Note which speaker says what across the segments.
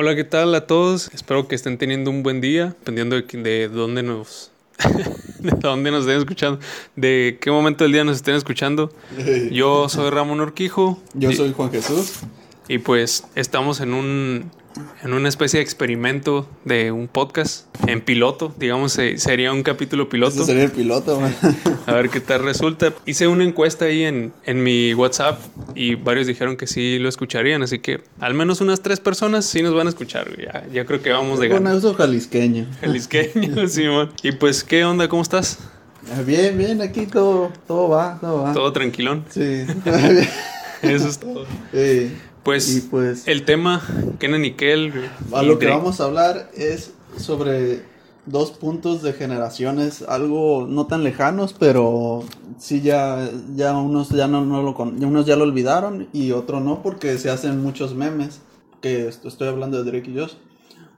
Speaker 1: Hola, ¿qué tal a todos? Espero que estén teniendo un buen día, dependiendo de, de dónde nos de dónde nos estén escuchando, de qué momento del día nos estén escuchando. Yo soy Ramón Orquijo.
Speaker 2: Yo soy Juan Jesús.
Speaker 1: Y pues estamos en un en una especie de experimento de un podcast en piloto, digamos, sería un capítulo piloto.
Speaker 2: Ese sería el piloto,
Speaker 1: A ver qué tal resulta. Hice una encuesta ahí en, en mi WhatsApp y varios dijeron que sí lo escucharían, así que al menos unas tres personas sí nos van a escuchar. Ya, ya creo que vamos de
Speaker 2: ganar. eso jalisqueño.
Speaker 1: Jalisqueño, Simón. Y pues, ¿qué onda? ¿Cómo estás?
Speaker 2: Ah, bien, bien, aquí todo, todo va, todo va.
Speaker 1: Todo tranquilón.
Speaker 2: Sí.
Speaker 1: Eso es todo. Sí. Pues, pues, el tema, Kenan y Kel.
Speaker 2: A lo que vamos a hablar es sobre dos puntos de generaciones, algo no tan lejanos, pero sí ya, ya unos ya no, no lo unos ya lo olvidaron y otros no, porque se hacen muchos memes. Que estoy hablando de Drake y Josh.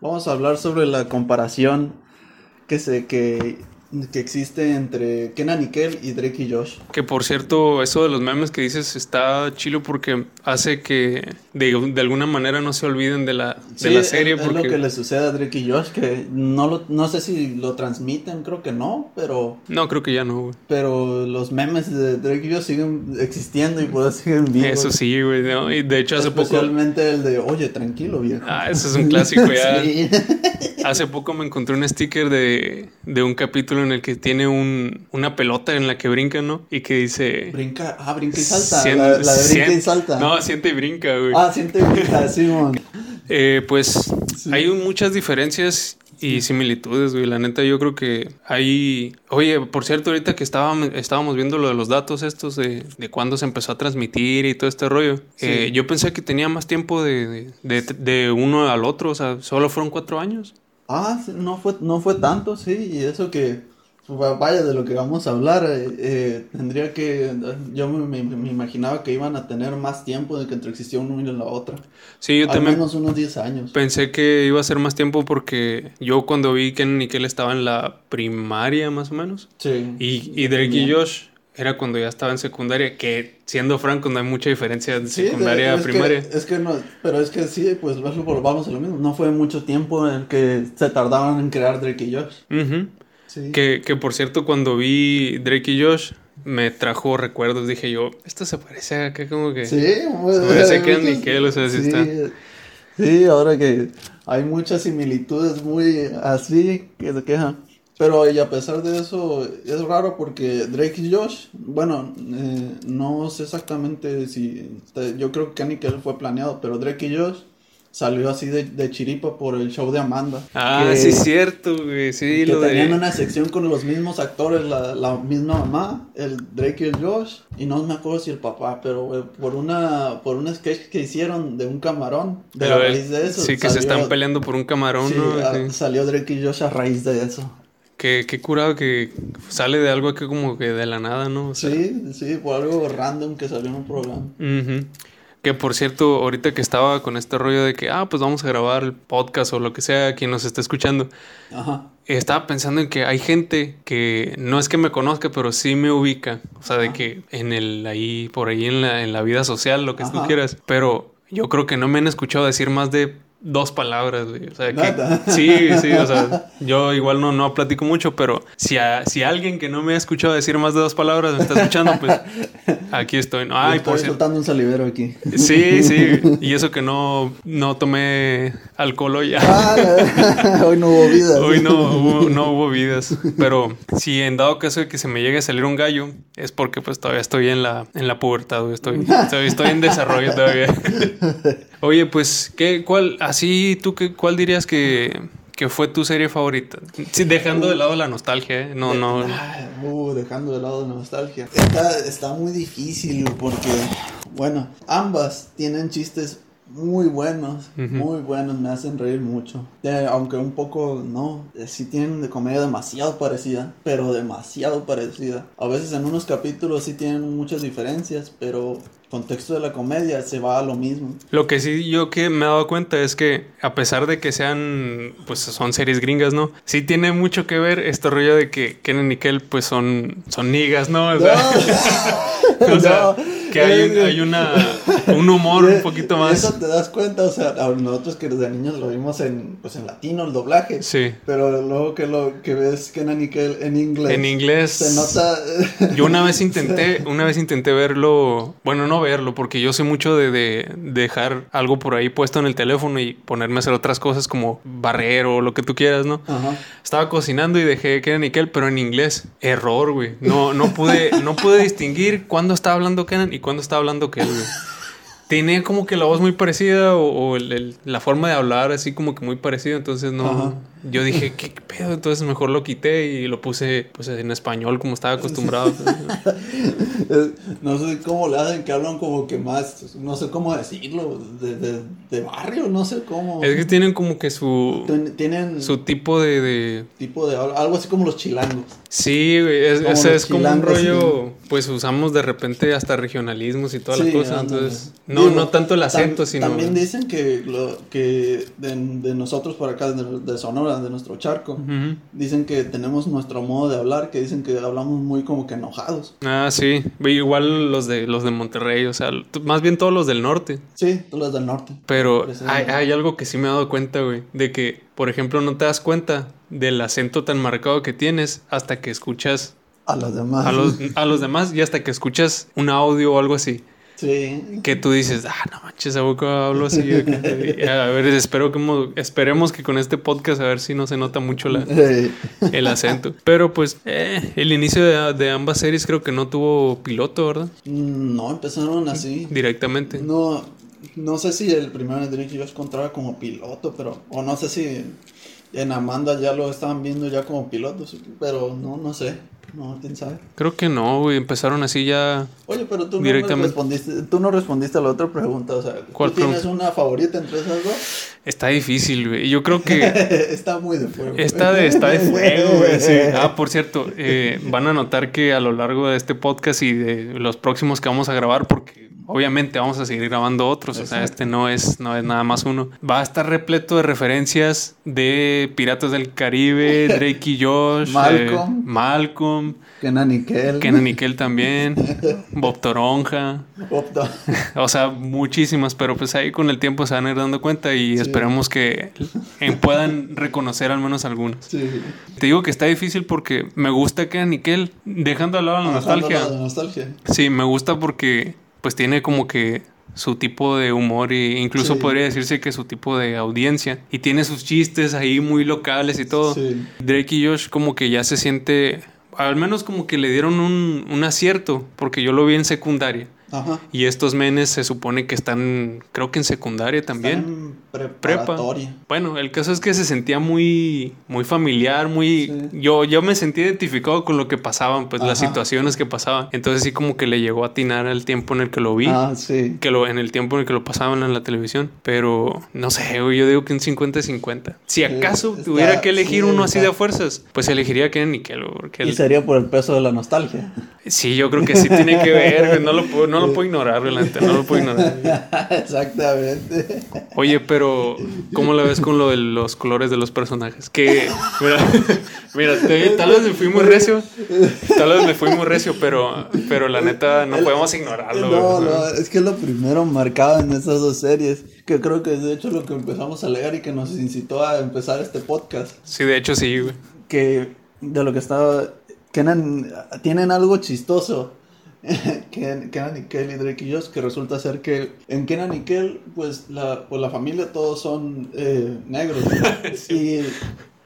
Speaker 2: Vamos a hablar sobre la comparación que se que que existe entre Kenan y Kel y Drake y Josh.
Speaker 1: Que por cierto, eso de los memes que dices está chilo porque hace que de, de alguna manera no se olviden de la, de la serie.
Speaker 2: Es, lo que le sucede a Drake y Josh, que no, lo, no sé si lo transmiten, creo que no, pero...
Speaker 1: No, creo que ya no, güey.
Speaker 2: Pero los memes de Drake y Josh siguen existiendo y por eso siguen vivos.
Speaker 1: Eso sí, güey. y de hecho hace
Speaker 2: poco...
Speaker 1: Especialmente
Speaker 2: el de, oye, tranquilo, viejo.
Speaker 1: Ah, eso es un clásico ya. Hace poco me encontré un sticker de, de un capítulo en el que tiene un, una pelota en la que brinca, ¿no? Y que dice...
Speaker 2: Brinca, ah, brinca y salta. la, de brinca y salta.
Speaker 1: No, siente y brinca, güey.
Speaker 2: Ah, siente y brinca, Simón.
Speaker 1: eh, pues hay muchas diferencias y similitudes, güey. La neta, yo creo que hay. Oye, por cierto, ahorita que estábamos, estábamos viendo lo de los datos estos de, de cuándo se empezó a transmitir y todo este rollo. Eh, yo pensé que tenía más tiempo de, de, de, uno al otro. O sea, solo fueron cuatro años.
Speaker 2: Ah, no fue, no fue tanto, sí. Y eso que vaya, de lo que vamos a hablar, eh, eh, tendría que, yo me, imaginaba que iban a tener más tiempo de que entre existía uno y la otra.
Speaker 1: Sí, yo
Speaker 2: Al menos unos 10 años.
Speaker 1: Pensé que iba a ser más tiempo porque yo cuando vi que Nickel estaba en la primaria más o menos.
Speaker 2: Sí.
Speaker 1: Y, y Drake y Josh era cuando ya estaba en secundaria, que siendo franco no hay mucha diferencia de secundaria a primaria.
Speaker 2: es que no, pero es que sí, pues vamos a lo mismo. No fue mucho tiempo en que se tardaban en crear Drake y Josh.
Speaker 1: Que, que por cierto, cuando vi Drake y Josh, me trajo recuerdos. Dije yo, esto se parece a que como que.
Speaker 2: Sí,
Speaker 1: pues, se parece que Nickel, o sea, sí, está.
Speaker 2: Sí, ahora que hay muchas similitudes muy así que se quejan. Pero y a pesar de eso, es raro porque Drake y Josh, bueno, eh, no sé exactamente si. Yo creo que Nickel fue planeado, pero Drake y Josh salió así de, de, chiripa por el show de Amanda.
Speaker 1: Ah, sí, es cierto, güey. Sí,
Speaker 2: que tenían una sección con los mismos actores, la, la, misma mamá, el Drake y el Josh, y no me acuerdo si el papá, pero por una por un sketch que hicieron de un camarón, de la raíz de eso.
Speaker 1: Sí, que se están peleando por un camarón,
Speaker 2: sí, ¿no? salió Drake y Josh a raíz de eso.
Speaker 1: Qué, qué curado que sale de algo que como que de la nada, ¿no?
Speaker 2: sí, sí, por algo random que salió en un programa.
Speaker 1: Uh que por cierto, ahorita que estaba con este rollo de que, ah, pues vamos a grabar el podcast o lo que sea, quien nos esté escuchando, estaba pensando en que hay gente que no es que me conozca, pero sí me ubica. O sea, de que en el, ahí, por ahí en la, en la vida social, lo que tú quieras. Pero yo creo que no me han escuchado decir más de dos palabras, güey. O sea, que, sí, sí, o sea, yo igual no, no platico mucho, pero si, si alguien que no me ha escuchado decir más de dos palabras me está escuchando, pues aquí estoy.
Speaker 2: Ay, estoy por soltando un salivero aquí.
Speaker 1: Sí, sí, y eso que no, no tomé alcohol hoy.
Speaker 2: Ah, hoy no hubo vidas.
Speaker 1: Hoy no hubo, no hubo vidas, pero si en dado caso de que se me llegue a salir un gallo, es porque pues todavía estoy en la, en la pubertad, estoy, estoy, estoy en desarrollo todavía. Oye, pues, ¿qué, cuál, así, tú, qué, cuál dirías que, que fue tu serie favorita? Sí, dejando de lado la nostalgia, ¿eh? No, no.
Speaker 2: Uh, dejando de lado la nostalgia. Está, está muy difícil porque, bueno, ambas tienen chistes muy buenos, muy buenos, me hacen reír mucho. Eh, aunque un poco no, eh, sí tienen de comedia demasiado parecida, pero demasiado parecida. A veces en unos capítulos sí tienen muchas diferencias, pero contexto de la comedia se va a lo mismo.
Speaker 1: Lo que sí yo que me he dado cuenta es que a pesar de que sean, pues son series gringas, ¿no? Sí tiene mucho que ver este rollo de que Ken y Nickel pues son, son nigas, ¿no? O sea, que hay, hay una, un humor un poquito más.
Speaker 2: Eso te das cuenta, o sea, nosotros que desde niños lo vimos en, pues en latino, el doblaje.
Speaker 1: Sí.
Speaker 2: Pero luego que lo que ves que en inglés.
Speaker 1: En inglés.
Speaker 2: Se nota.
Speaker 1: Yo una vez intenté, una vez intenté verlo, bueno, no verlo, porque yo sé mucho de, de, dejar algo por ahí puesto en el teléfono y ponerme a hacer otras cosas como barrer o lo que tú quieras, ¿no? Ajá. Estaba cocinando y dejé que era Nickel, pero en inglés. Error, güey. No, no pude, no pude distinguir cuándo estaba hablando Kenan y cuándo estaba hablando Kel, güey tiene como que la voz muy parecida o, la forma de hablar así como que muy parecida, entonces no, yo dije, ¿qué, pedo? Entonces mejor lo quité y lo puse pues en español como estaba acostumbrado.
Speaker 2: no sé cómo le hacen que hablan como que más, no sé cómo decirlo, de, barrio, no sé cómo.
Speaker 1: Es que tienen como que su...
Speaker 2: Tienen...
Speaker 1: Su tipo de...
Speaker 2: Tipo de... Algo así como los chilangos.
Speaker 1: Sí, es, es, como un rollo, pues usamos de repente hasta regionalismos y todas las cosas, entonces... No, no tanto el acento, sino...
Speaker 2: También dicen que, lo, que de, nosotros por acá, de, Sonora, de nuestro charco, dicen que tenemos nuestro modo de hablar, que dicen que hablamos muy como que enojados.
Speaker 1: Ah, sí. Igual los de, los de Monterrey, o sea, más bien todos los del norte.
Speaker 2: Sí, todos los del norte.
Speaker 1: Pero hay, hay algo que sí me he dado cuenta, güey, de que, por ejemplo, no te das cuenta del acento tan marcado que tienes hasta que escuchas
Speaker 2: a los demás.
Speaker 1: A los, a los demás y hasta que escuchas un audio o algo así.
Speaker 2: Sí.
Speaker 1: Que tú dices, ah, no manches, a boca hablo así. a ver, espero que, esperemos que con este podcast a ver si no se nota mucho la, el acento. Pero pues, eh, el inicio de, ambas series creo que no tuvo piloto, ¿verdad?
Speaker 2: Mm, no, empezaron así.
Speaker 1: Directamente.
Speaker 2: No, no sé si el primero de Drake yo encontraba como piloto, pero, o no sé si en Amanda ya lo estaban viendo ya como pilotos, pero no, no sé. No, quién sabe.
Speaker 1: Creo que no, güey. Empezaron así ya.
Speaker 2: Oye, pero tú no respondiste, tú no respondiste a la otra pregunta. O sea, ¿tú tienes una favorita entre esas dos?
Speaker 1: Está difícil, güey. Yo creo que.
Speaker 2: está muy de fuego.
Speaker 1: Está de, está de fuego, güey. Sí. Ah, por cierto, eh, van a notar que a lo largo de este podcast y de los próximos que vamos a grabar, porque obviamente vamos a seguir grabando otros, o sea, este no es, no es nada más uno. Va a estar repleto de referencias de Piratas del Caribe, Drake y Josh,
Speaker 2: Malcolm,
Speaker 1: eh, Malcolm.
Speaker 2: Kenan Nickel,
Speaker 1: Kenan Nickel también, Bob Toronja, o sea, muchísimas, pero pues ahí con el tiempo se van a ir dando cuenta y esperemos que puedan reconocer al menos algunas. Te digo que está difícil porque me gusta Kenan Nickel, dejando de lado la nostalgia.
Speaker 2: La nostalgia.
Speaker 1: Sí, me gusta porque pues tiene como que su tipo de humor e incluso podría decirse que su tipo de audiencia y tiene sus chistes ahí muy locales y todo. Drake y Josh como que ya se siente, al menos como que le dieron un, un acierto porque yo lo vi en secundaria. Ajá. Y estos menes se supone que están, creo que en secundaria también.
Speaker 2: Prepa.
Speaker 1: Bueno, el caso es que se sentía muy, muy familiar, muy... Yo, yo me sentí identificado con lo que pasaban, pues las situaciones que pasaban. Entonces sí como que le llegó a atinar el tiempo en el que lo vi.
Speaker 2: Ah, sí.
Speaker 1: Que lo, en el tiempo en el que lo pasaban en la televisión. Pero no sé, yo digo que un 50-50. Si acaso tuviera que elegir uno así de fuerzas, pues elegiría Ken Nickel. Porque
Speaker 2: y sería por el peso de la nostalgia.
Speaker 1: Sí, yo creo que sí tiene que ver, no lo puedo, no lo puedo ignorar, realmente, no lo puedo ignorar.
Speaker 2: Exactamente.
Speaker 1: Oye, pero ¿cómo la ves con lo de los colores de los personajes? Que, mira, tal vez me fui muy recio, tal vez me fui muy recio, pero, pero la neta no podemos ignorarlo.
Speaker 2: No, no, es que es lo primero marcado en esas dos series, que creo que es de hecho lo que empezamos a leer y que nos incitó a empezar este podcast.
Speaker 1: Sí, de hecho sí, güey.
Speaker 2: Que de lo que estaba Kenan, tienen algo chistoso. Kenan y Kel y Drake y Josh, que resulta ser que en Kenan y Kel, pues la, pues la familia todos son eh, negros. y,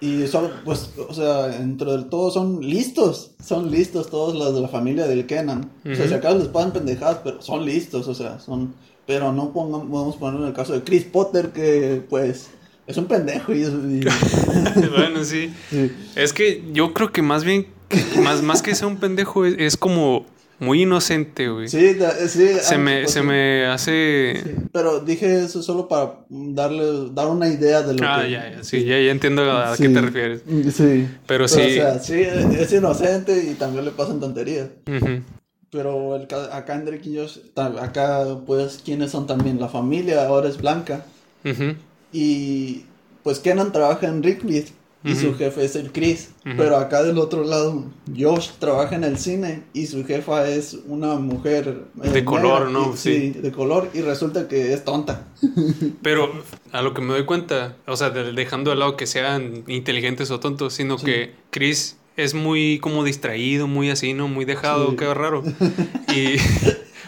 Speaker 2: y son, pues, o sea, entre todos son listos. Son listos todos los de la familia del Kenan. O sea, si acaso les pasan pendejadas, pero son listos, o sea, son. Pero no pongamos, podemos poner en el caso de Chris Potter, que pues. Es un pendejo y,
Speaker 1: bueno, sí. Es que yo creo que más bien más, más que sea un pendejo, es, como muy inocente, güey.
Speaker 2: Sí, sí.
Speaker 1: Se, me, se me hace...
Speaker 2: pero dije eso solo para darle, dar una idea de lo
Speaker 1: ah, que... Ah, ya, ya, sí, ya, ya entiendo a qué te refieres.
Speaker 2: Sí.
Speaker 1: Pero, sí... O
Speaker 2: sea, sí, es inocente y también le pasan tonterías. Pero el, acá en Drake y Josh, acá pues, ¿quiénes son también? La familia ahora es blanca. Y pues Kenan trabaja en Rickby y su jefe es el Chris. Pero acá del otro lado, Josh trabaja en el cine y su jefa es una mujer.
Speaker 1: Eh, de color, ¿no?
Speaker 2: sí. de color y resulta que es tonta.
Speaker 1: Pero a lo que me doy cuenta, o sea, dejando de lado que sean inteligentes o tontos, sino que Chris es muy como distraído, muy así, ¿no? Muy dejado, qué raro. Y.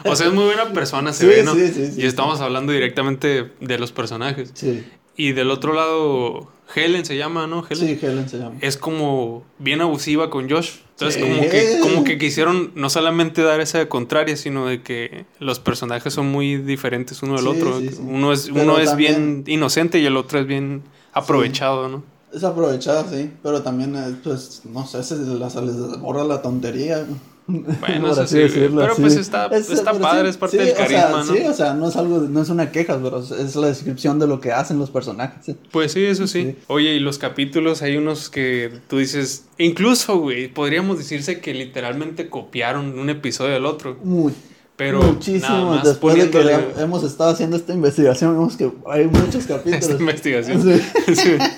Speaker 1: O sea, es muy buena persona, se ve, ¿no? Sí, sí, y estamos hablando directamente de los personajes. Sí. Y del otro lado, Helen se llama, ¿no?
Speaker 2: Helen. Sí, Helen se llama.
Speaker 1: Es como bien abusiva con Josh. Entonces, como, que, como que quisieron no solamente dar esa contraria, sino de que los personajes son muy diferentes uno del otro. Uno es, uno es bien inocente y el otro es bien aprovechado, ¿no?
Speaker 2: Es aprovechado, sí, pero también, pues, no sé, se les borra la tontería.
Speaker 1: Bueno, eso sí, pero pues está, está padre, es parte del carisma,
Speaker 2: ¿no? Sí, o sea, no es algo, no es una queja, pero es la descripción de lo que hacen los personajes.
Speaker 1: Pues sí, eso sí. Oye, y los capítulos, hay unos que tú dices, incluso, güey, podríamos decirse que literalmente copiaron un episodio del otro.
Speaker 2: Muy. Pero muchísimo después de que hemos estado haciendo esta investigación vemos que hay muchos capítulos. esta
Speaker 1: investigación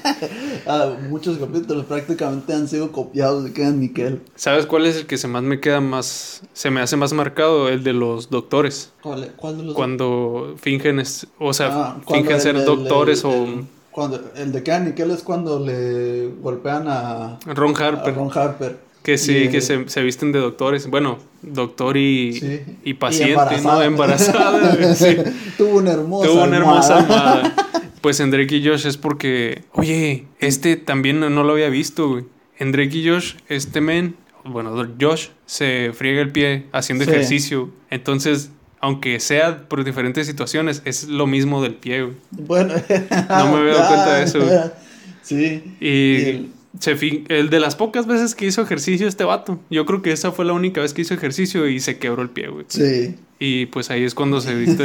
Speaker 2: ah, muchos capítulos prácticamente han sido copiados de Kenan Nickel
Speaker 1: sabes cuál es el que se más me queda más se me hace más marcado el de los doctores.
Speaker 2: Cuál, cuál de los
Speaker 1: cuando fingen o sea ah, fingen ser doctores o
Speaker 2: cuando el de Kenan Nickel es cuando le golpean a
Speaker 1: Ron Harper.
Speaker 2: a Ron Harper
Speaker 1: que sí, que se, se, visten de doctores. Bueno, doctor y, y paciente, ¿no? Embarazada.
Speaker 2: sí. Tuvo una hermosa
Speaker 1: Tuvo una hermosa almohada. Pues en Drake y Josh es porque, oye, este también no, lo había visto, güey. En Drake y Josh, este men, bueno, Josh se friega el pie haciendo ejercicio. Entonces, aunque sea por diferentes situaciones, es lo mismo del pie, güey.
Speaker 2: Bueno,
Speaker 1: no me había dado cuenta de eso. Güey.
Speaker 2: Sí.
Speaker 1: y el de las pocas veces que hizo ejercicio este vato. Yo creo que esa fue la única vez que hizo ejercicio y se quebró el pie, güey.
Speaker 2: Sí.
Speaker 1: Y pues ahí es cuando se viste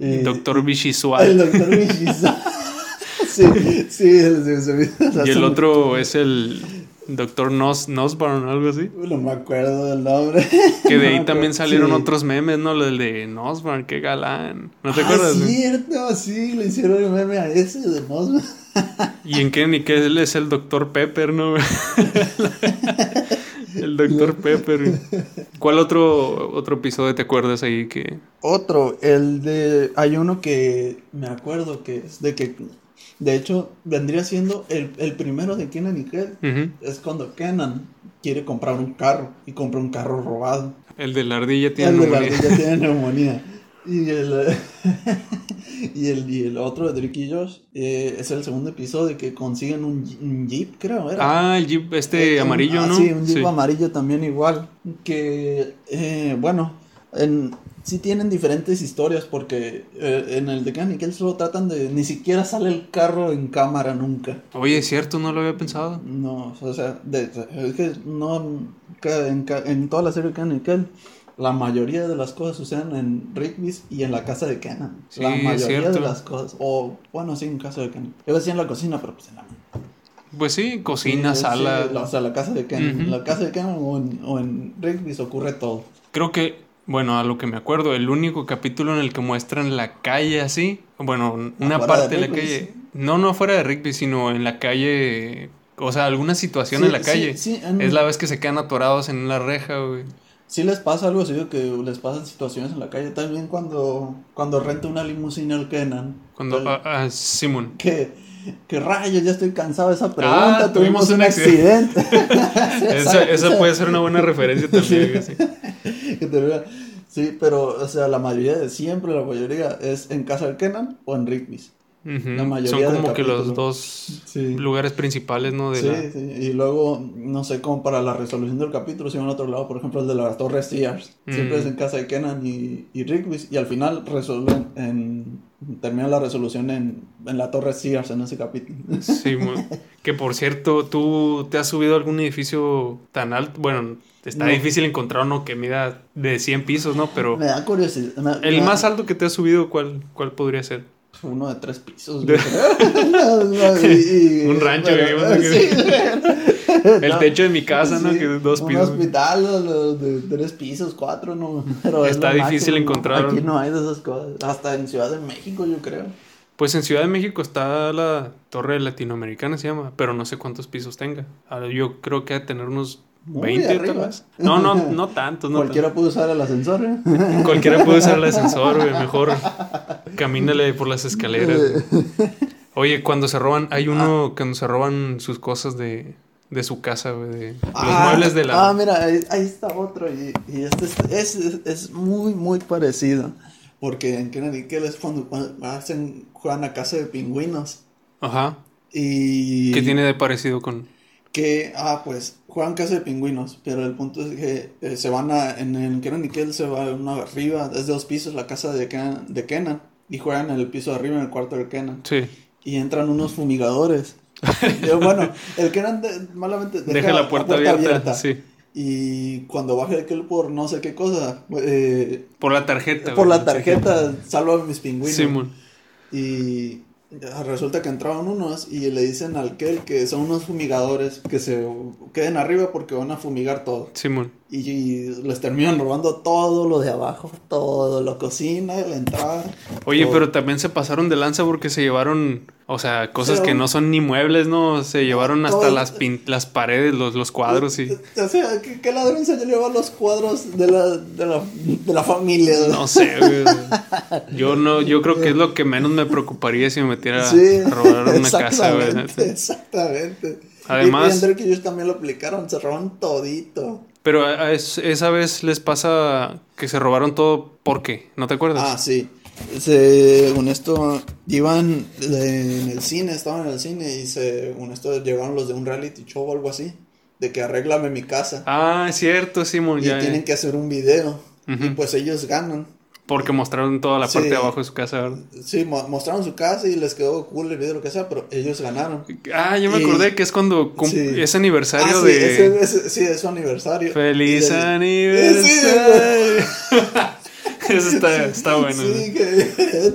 Speaker 1: el doctor Bishisual.
Speaker 2: El doctor Bishisual. sí, sí, el,
Speaker 1: Y el otro es el doctor Nos, Nosbarn, algo así.
Speaker 2: No me acuerdo del nombre.
Speaker 1: Que de ahí también salieron otros memes, ¿no? El de Nosbarn, qué galán. ¿No te
Speaker 2: ah,
Speaker 1: acuerdas?
Speaker 2: cierto, sí, le hicieron el meme a ese de Nosbarn.
Speaker 1: ¿Y en qué él es el Dr. Pepper, no? el Dr. Pepper. ¿Cuál otro, otro episodio te acuerdas ahí que...?
Speaker 2: Otro, el de... Hay uno que me acuerdo que es de que... De hecho, vendría siendo el, el primero de Kenan y Kel. Es cuando Kenan quiere comprar un carro y compra un carro robado.
Speaker 1: El de la ardilla tiene
Speaker 2: el neumonía. El de la ardilla tiene neumonía. Y el, y el, y el otro de Drake y Josh eh, es el segundo episodio que consiguen un, Jeep, creo.
Speaker 1: Era. Ah, el Jeep este eh, amarillo, ah, ¿no?
Speaker 2: Sí, un Jeep amarillo también igual. Que, eh, bueno, en, sí tienen diferentes historias porque en el de Nickel solo tratan de... Ni siquiera sale el carro en cámara nunca.
Speaker 1: Oye, es cierto, no lo había pensado.
Speaker 2: No, o sea, es que no... En, en toda la serie de Nickel la mayoría de las cosas suceden en Rigby's y en la casa de Kenan. la mayoría de las cosas. O, bueno, sí, en casa de Kenan. Yo decía en la cocina, pero pues en la.
Speaker 1: Pues sí, cocina, sala.
Speaker 2: o sea, la casa de Kenan. En la casa de Kenan o en, o en Rigby's ocurre todo.
Speaker 1: Creo que, bueno, a lo que me acuerdo, el único capítulo en el que muestran la calle así. Bueno, una parte de, la calle. No, no fuera de Rigby, sino en la calle. O sea, alguna situación en la calle. Es la vez que se quedan atorados en una reja, güey.
Speaker 2: Si les pasa algo así, que les pasan situaciones en la calle. También cuando, cuando renta una limusina al Kenan.
Speaker 1: Cuando, ah, ah, Simón.
Speaker 2: Que, que rayos, ya estoy cansado de esa pregunta. Ah, tuvimos, un accidente.
Speaker 1: esa, puede ser una buena referencia también. sí.
Speaker 2: sí, pero, o sea, la mayoría de siempre, la mayoría es en casa del Kenan o en
Speaker 1: Son como que los dos lugares principales, ¿no?
Speaker 2: De sí, sí, y luego, no sé, como para la resolución del capítulo, si van a otro lado, por ejemplo, el de la Torre Sears. Siempre es en casa de Kenan y, y Rigby, y al final resuelven en, termina la resolución en, en, la Torre Sears en ese capítulo.
Speaker 1: Sí, que por cierto, ¿tú te has subido a algún edificio tan alto? Bueno, está difícil encontrar uno que mida de 100 pisos, ¿no? Pero...
Speaker 2: Me da curiosidad.
Speaker 1: el más alto que te has subido, ¿cuál, cuál podría ser?
Speaker 2: Uno de tres pisos.
Speaker 1: un rancho, El techo de mi casa, ¿no? Que dos pisos.
Speaker 2: Un hospital de tres pisos, cuatro, ¿no?
Speaker 1: Está difícil encontrar.
Speaker 2: Aquí no hay de esas cosas. Hasta en Ciudad de México, yo creo.
Speaker 1: Pues en Ciudad de México está la Torre Latinoamericana, se llama, pero no sé cuántos pisos tenga. Yo creo que ha de tener unos 20 tal vez. No, no, no tantos. No
Speaker 2: Cualquiera puede usar el ascensor. ¿eh?
Speaker 1: Cualquiera puede usar el ascensor, güey. Mejor camínale por las escaleras. Oye, cuando se roban, hay uno ah. cuando se roban sus cosas de, de su casa, güey. De, los
Speaker 2: ah, muebles de la. Ah, mira, ahí, está otro. Y, y este es, es, muy, muy parecido. Porque en Kennedy es cuando, hacen, juegan a casa de pingüinos.
Speaker 1: Ajá. Y. ¿Qué tiene de parecido con.?
Speaker 2: Que, ah, pues, juegan casa de pingüinos, pero el punto es que eh, se van a. En el Kenan se va una arriba, es de dos pisos la casa de Kenan, de Kenan. Y juegan en el piso de arriba, en el cuarto de Kenan. Sí. Y entran unos fumigadores. bueno, el Kenan malamente
Speaker 1: deja, la, puerta, abierta, Sí.
Speaker 2: Y cuando baje aquel por no sé qué cosa. Eh,
Speaker 1: por la tarjeta.
Speaker 2: Por la tarjeta, salva a mis pingüinos. Simón. Y resulta que entraron unos y le dicen al Kel que son unos fumigadores que se queden arriba porque van a fumigar todo. Simón. Y, les terminan robando todo lo de abajo, todo, la cocina, la entrada.
Speaker 1: Oye, pero también se pasaron de lanza porque se llevaron, o sea, cosas que no son ni muebles, ¿no? Se llevaron hasta las, las paredes, los, los cuadros y...
Speaker 2: O sea, ¿qué, ladrón se lleva los cuadros de la, de la, de la familia?
Speaker 1: No sé, Yo no, yo creo que es lo que menos me preocuparía si me metiera a robar una casa, güey.
Speaker 2: Exactamente. Además... Y, que ellos también lo aplicaron, se robaron todito.
Speaker 1: Pero a esa vez les pasa que se robaron todo, ¿por qué? ¿No te acuerdas?
Speaker 2: Ah, sí. Según esto, iban en el cine, estaban en el cine y según esto llegaron los de un reality show o algo así, de que arréglame mi casa.
Speaker 1: Ah, es cierto, Simón.
Speaker 2: Y tienen que hacer un video. Y pues ellos ganan.
Speaker 1: Porque mostraron toda la parte de abajo de su casa, ¿verdad?
Speaker 2: Sí, mostraron su casa y les quedó cool el video, lo que sea, pero ellos ganaron.
Speaker 1: Ah, yo me acordé que es cuando es aniversario
Speaker 2: ah,
Speaker 1: de.
Speaker 2: sí, es su aniversario.
Speaker 1: ¡Feliz aniversario! Eso está, está bueno. Sí, que.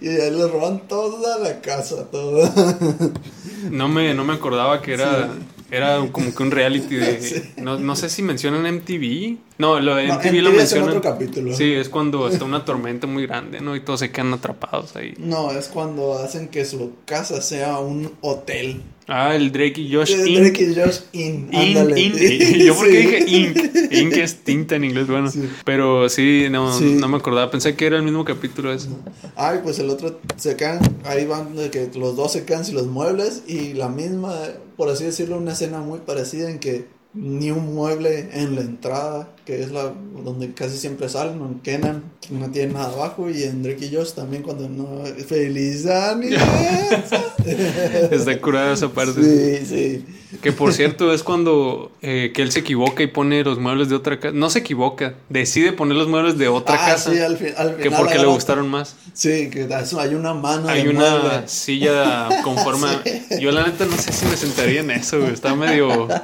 Speaker 2: y ahí les roban toda la casa, toda.
Speaker 1: no, me, no me acordaba que era. Era como que un reality de. No, no sé si mencionan MTV. No, lo de MTV, lo mencionan. Es otro capítulo. Sí, es cuando está una tormenta muy grande, ¿no? Y todos se quedan atrapados ahí.
Speaker 2: No, es cuando hacen que su casa sea un hotel.
Speaker 1: Ah, el Drake y Josh
Speaker 2: el Drake y Josh In.
Speaker 1: Yo porque dije Ink. Ink es tinta en inglés, bueno. Pero sí no, no me acordaba. Pensé que era el mismo capítulo ese.
Speaker 2: Ay, pues el otro se quedan. Ahí van de que los dos se quedan sin los muebles. Y la misma, por así decirlo, una escena muy parecida en que ni un mueble en la entrada, que es la donde casi siempre salen, en Kenan, que no tiene nada abajo, y en Drake y Josh también cuando no... ¡Feliz aniversario!
Speaker 1: Está curada esa parte.
Speaker 2: Sí, sí.
Speaker 1: Que por cierto es cuando eh, que él se equivoca y pone los muebles de otra casa. No se equivoca, decide poner los muebles de otra ah, casa.
Speaker 2: Sí, al, al
Speaker 1: que porque le gustaron más.
Speaker 2: Sí, que hay una mano.
Speaker 1: Hay una silla con forma. Yo la neta no sé si me sentaría en eso, güey. Está medio.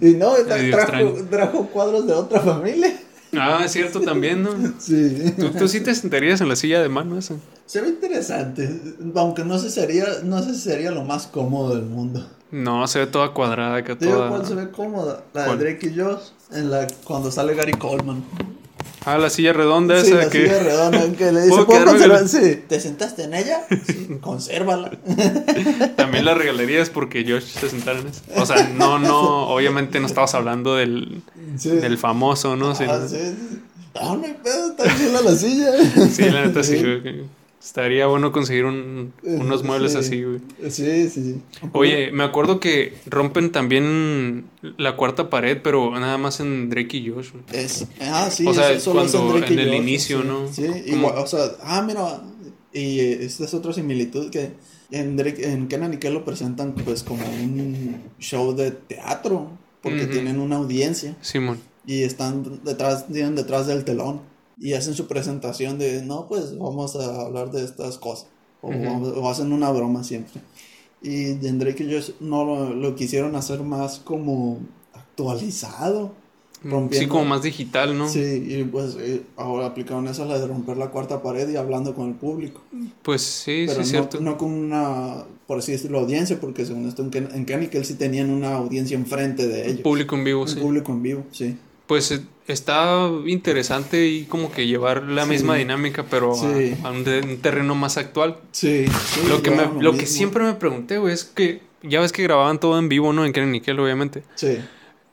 Speaker 2: Y no, trajo, trajo cuadros de otra familia.
Speaker 1: Ah, es cierto también, ¿no?
Speaker 2: Sí.
Speaker 1: ¿Tú, sí te sentarías en la silla de mano esa?
Speaker 2: Se ve interesante, aunque no sé, sería, no sé si sería lo más cómodo del mundo.
Speaker 1: No, se ve toda cuadrada que toda...
Speaker 2: ¿Cuál se ve cómoda? La de Drake y Josh, en la, cuando sale Gary Coleman.
Speaker 1: Ah, la silla redonda
Speaker 2: sí,
Speaker 1: esa
Speaker 2: la silla redonda que le dice, ¿puedo conservar? Sí. ¿Te sentaste en ella? Sí, consérvala.
Speaker 1: También la regalarías porque Josh se sentara en eso. O sea, no, no, obviamente no estabas hablando del, del famoso, ¿no?
Speaker 2: Ah, sí. Ah, no hay pedo, está chula la silla.
Speaker 1: Sí, la neta sí, Estaría bueno conseguir un, unos muebles así, güey.
Speaker 2: Sí, sí,
Speaker 1: Oye, me acuerdo que rompen también la cuarta pared, pero nada más en Drake y Josh.
Speaker 2: Es, ah, sí,
Speaker 1: o sea, es cuando en, el inicio, ¿no?
Speaker 2: Sí, igual, o sea, ah, mira, y esta es otra similitud que en, Drake, en Kenan y Kel lo presentan pues como un show de teatro, porque tienen una audiencia.
Speaker 1: Simón.
Speaker 2: Y están detrás, tienen detrás del telón y hacen su presentación de, no, pues vamos a hablar de estas cosas. O, hacen una broma siempre. Y Drake y ellos no lo, quisieron hacer más como actualizado.
Speaker 1: Mm, sí, como más digital, ¿no?
Speaker 2: Sí, y pues eh, ahora aplicaron eso, la de romper la cuarta pared y hablando con el público.
Speaker 1: Pues sí,
Speaker 2: sí,
Speaker 1: es cierto.
Speaker 2: No con una, por así decirlo, audiencia, porque según esto en, Ken, en sí tenían una audiencia enfrente de ellos.
Speaker 1: Un público en vivo,
Speaker 2: Un
Speaker 1: sí.
Speaker 2: público en vivo, sí.
Speaker 1: Pues eh, está interesante y como que llevar la misma dinámica, pero a, un, terreno más actual.
Speaker 2: Sí.
Speaker 1: lo que, me, lo, que siempre me pregunté, güey, es que ya ves que grababan todo en vivo, ¿no? En Keren Nickel, obviamente.
Speaker 2: Sí.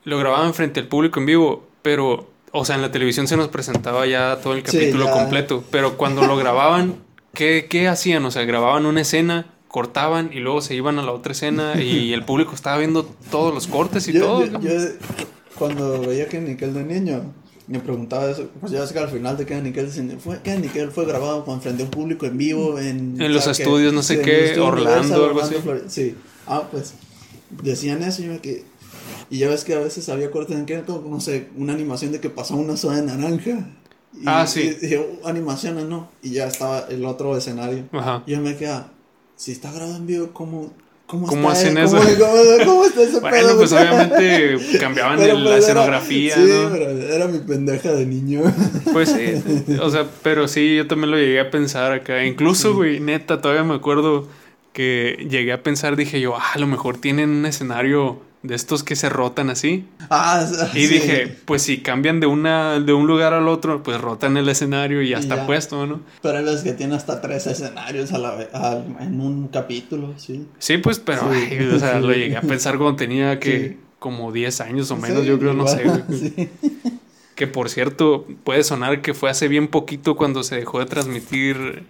Speaker 1: Lo grababan frente al público en vivo, pero, o sea, en la televisión se nos presentaba ya todo el capítulo completo, pero cuando lo grababan, ¿qué, ¿qué hacían? O sea, grababan una escena cortaban y luego se iban a la otra escena y el público estaba viendo todos los cortes y todo.
Speaker 2: Yo, cuando veía que Nickel de niño, me preguntaba eso, pues ya sé que al final de que Nickel, fue, Nickel fue grabado con frente a un público en vivo en...
Speaker 1: En los estudios, no sé qué, Orlando, algo así.
Speaker 2: Sí, ah, pues decían eso y yo que... Y ya ves que a veces había cortes en que, no sé, una animación de que pasó una soda de naranja.
Speaker 1: ah, sí.
Speaker 2: Y dije, oh, animaciones, ¿no? Y ya estaba el otro escenario. Ajá. Y yo me quedaba, si está grabado en vivo, ¿cómo, cómo,
Speaker 1: ¿Cómo hacen
Speaker 2: eso?
Speaker 1: ¿Cómo,
Speaker 2: está ese
Speaker 1: bueno, pues obviamente cambiaban la pues, escenografía,
Speaker 2: sí, pero era mi pendeja de niño.
Speaker 1: Pues sí, o sea, pero sí, yo también lo llegué a pensar acá. Incluso, güey, neta, todavía me acuerdo que llegué a pensar, dije yo, ah, a lo mejor tienen un escenario de estos que se rotan así.
Speaker 2: Ah,
Speaker 1: y dije, pues si cambian de una de un lugar al otro, pues rotan el escenario y ya está puesto, ¿no?
Speaker 2: Pero es que tiene hasta tres escenarios a la, en un capítulo, sí.
Speaker 1: Sí, pues, pero o sea, lo llegué a pensar cuando tenía que como 10 años o menos, yo creo, no sé. Que por cierto, puede sonar que fue hace bien poquito cuando se dejó de transmitir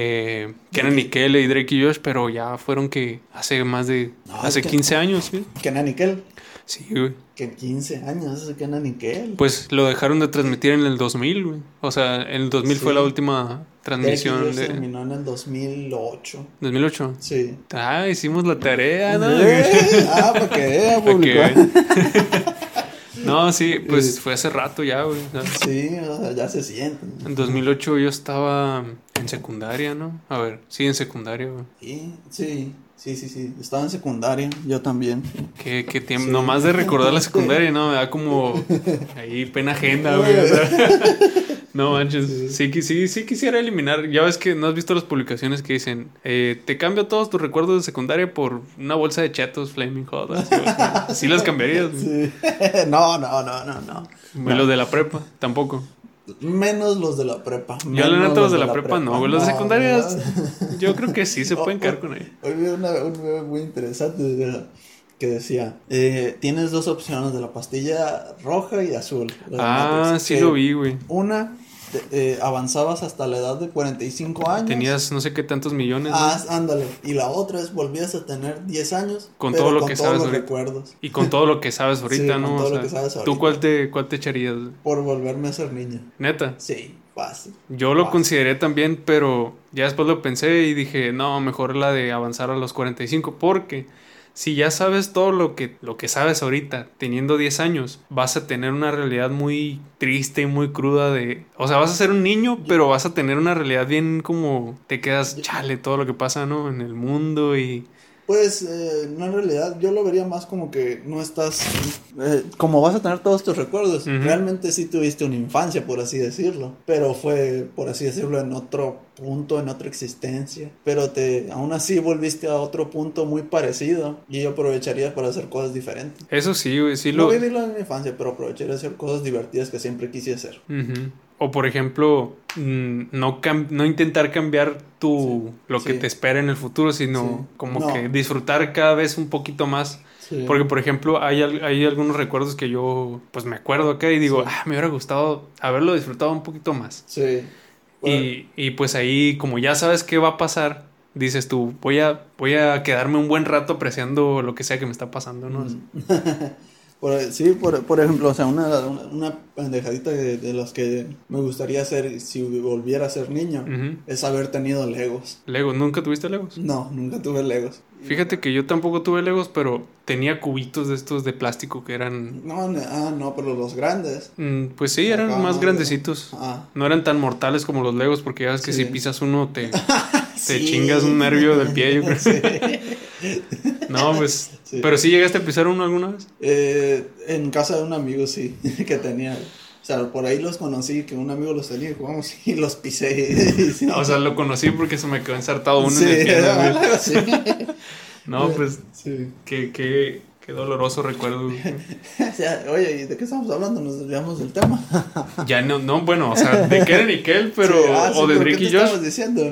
Speaker 1: eh, Kenan y Drake y Josh, pero ya fueron que hace más de. hace 15 años, ¿sí?
Speaker 2: Kenan Nickel.
Speaker 1: Sí, güey.
Speaker 2: Que 15 años, ese Kenan Nickel.
Speaker 1: Pues lo dejaron de transmitir en el 2000, güey. O sea, en el 2000 fue la última transmisión.
Speaker 2: de... terminó en el 2008.
Speaker 1: ¿2008?
Speaker 2: Sí.
Speaker 1: Ah, hicimos la tarea, ¿no?
Speaker 2: ah, para que vea.
Speaker 1: No, sí, pues fue hace rato ya, güey.
Speaker 2: Sí, ya se siente.
Speaker 1: En 2008 yo estaba en secundaria, ¿no? A ver, sí, en secundaria, güey.
Speaker 2: Sí, sí. Sí, sí, sí. Estaba en secundaria, yo también.
Speaker 1: Qué, qué tiempo. Nomás de recordar la secundaria, ¿no? Me da como ahí pena agenda, güey. No manches. Sí, sí, sí quisiera eliminar. Ya ves que no has visto las publicaciones que dicen, eh, te cambio todos tus recuerdos de secundaria por una bolsa de chetos Flaming Hot. sí las cambiarías.
Speaker 2: Sí. No, no, no, no, no.
Speaker 1: Y los de la prepa, tampoco.
Speaker 2: Menos los de la prepa.
Speaker 1: Yo la neta los de la, prepa, no, Los de secundarias, yo creo que sí se pueden quedar con ahí.
Speaker 2: Hoy vi una, un video muy interesante que decía, eh, tienes dos opciones de la pastilla roja y azul.
Speaker 1: Ah, sí lo vi, güey.
Speaker 2: Una eh, avanzabas hasta la edad de 45 años.
Speaker 1: Tenías no sé qué tantos millones.
Speaker 2: Ah, ándale. Y la otra es volvías a tener 10 años.
Speaker 1: Con todo lo que sabes ahorita. Recuerdos. Y con todo lo que sabes ahorita, ¿no? todo lo que sabes ahorita. ¿Tú cuál te, cuál te echarías?
Speaker 2: Por volverme a ser niña.
Speaker 1: ¿Neta?
Speaker 2: Sí, fácil.
Speaker 1: Yo lo consideré también, pero ya después lo pensé y dije, no, mejor la de avanzar a los 45, porque si ya sabes todo lo que, lo que sabes ahorita, teniendo 10 años, vas a tener una realidad muy triste y muy cruda de... O sea, vas a ser un niño, pero vas a tener una realidad bien como te quedas, chale, todo lo que pasa, ¿no? En el mundo y
Speaker 2: pues eh, no en realidad yo lo vería más como que no estás, eh, como vas a tener todos tus recuerdos, realmente sí tuviste una infancia, por así decirlo, pero fue, por así decirlo, en otro punto, en otra existencia, pero te, aún así volviste a otro punto muy parecido y yo aprovecharía para hacer cosas diferentes.
Speaker 1: Eso sí, sí
Speaker 2: lo... No vivirlo en mi infancia, pero aprovecharía hacer cosas divertidas que siempre quise hacer.
Speaker 1: O por ejemplo, mm, no, no intentar cambiar tu, lo que te espera en el futuro, sino como que disfrutar cada vez un poquito más. Porque, por ejemplo, hay, hay algunos recuerdos que yo, pues me acuerdo acá y digo, ah, me hubiera gustado haberlo disfrutado un poquito más.
Speaker 2: Sí.
Speaker 1: Y, y, pues ahí, como ya sabes qué va a pasar, dices tú, voy a, voy a quedarme un buen rato apreciando lo que sea que me está pasando, ¿no?
Speaker 2: Por, sí, por, por, ejemplo, o sea, una, una, pendejadita de, de, las que me gustaría hacer si volviera a ser niño es haber tenido Legos.
Speaker 1: ¿Legos? ¿Nunca tuviste Legos?
Speaker 2: No, nunca tuve Legos.
Speaker 1: Fíjate que yo tampoco tuve Legos, pero tenía cubitos de estos de plástico que eran...
Speaker 2: No, ah, no, pero los grandes.
Speaker 1: Mm, pues sí, eran más grandecitos. Ah. No eran tan mortales como los Legos, porque ya ves que si pisas uno te, te chingas un nervio del pie, yo creo. no, pues ¿Pero sí llegaste a pisar uno alguna vez?
Speaker 2: Eh, en casa de un amigo, sí, que tenía. O sea, por ahí los conocí, que un amigo los tenía, jugamos y los pisé.
Speaker 1: o sea, lo conocí porque se me quedó ensartado uno en el pie. ¿no? pues, qué, qué, Qué doloroso recuerdo.
Speaker 2: Oye, ¿y de qué estamos hablando? Nos desviamos del tema.
Speaker 1: ya no, no, bueno, o sea, de Keren y Kel, pero. Ah, o de Rick y Josh. diciendo?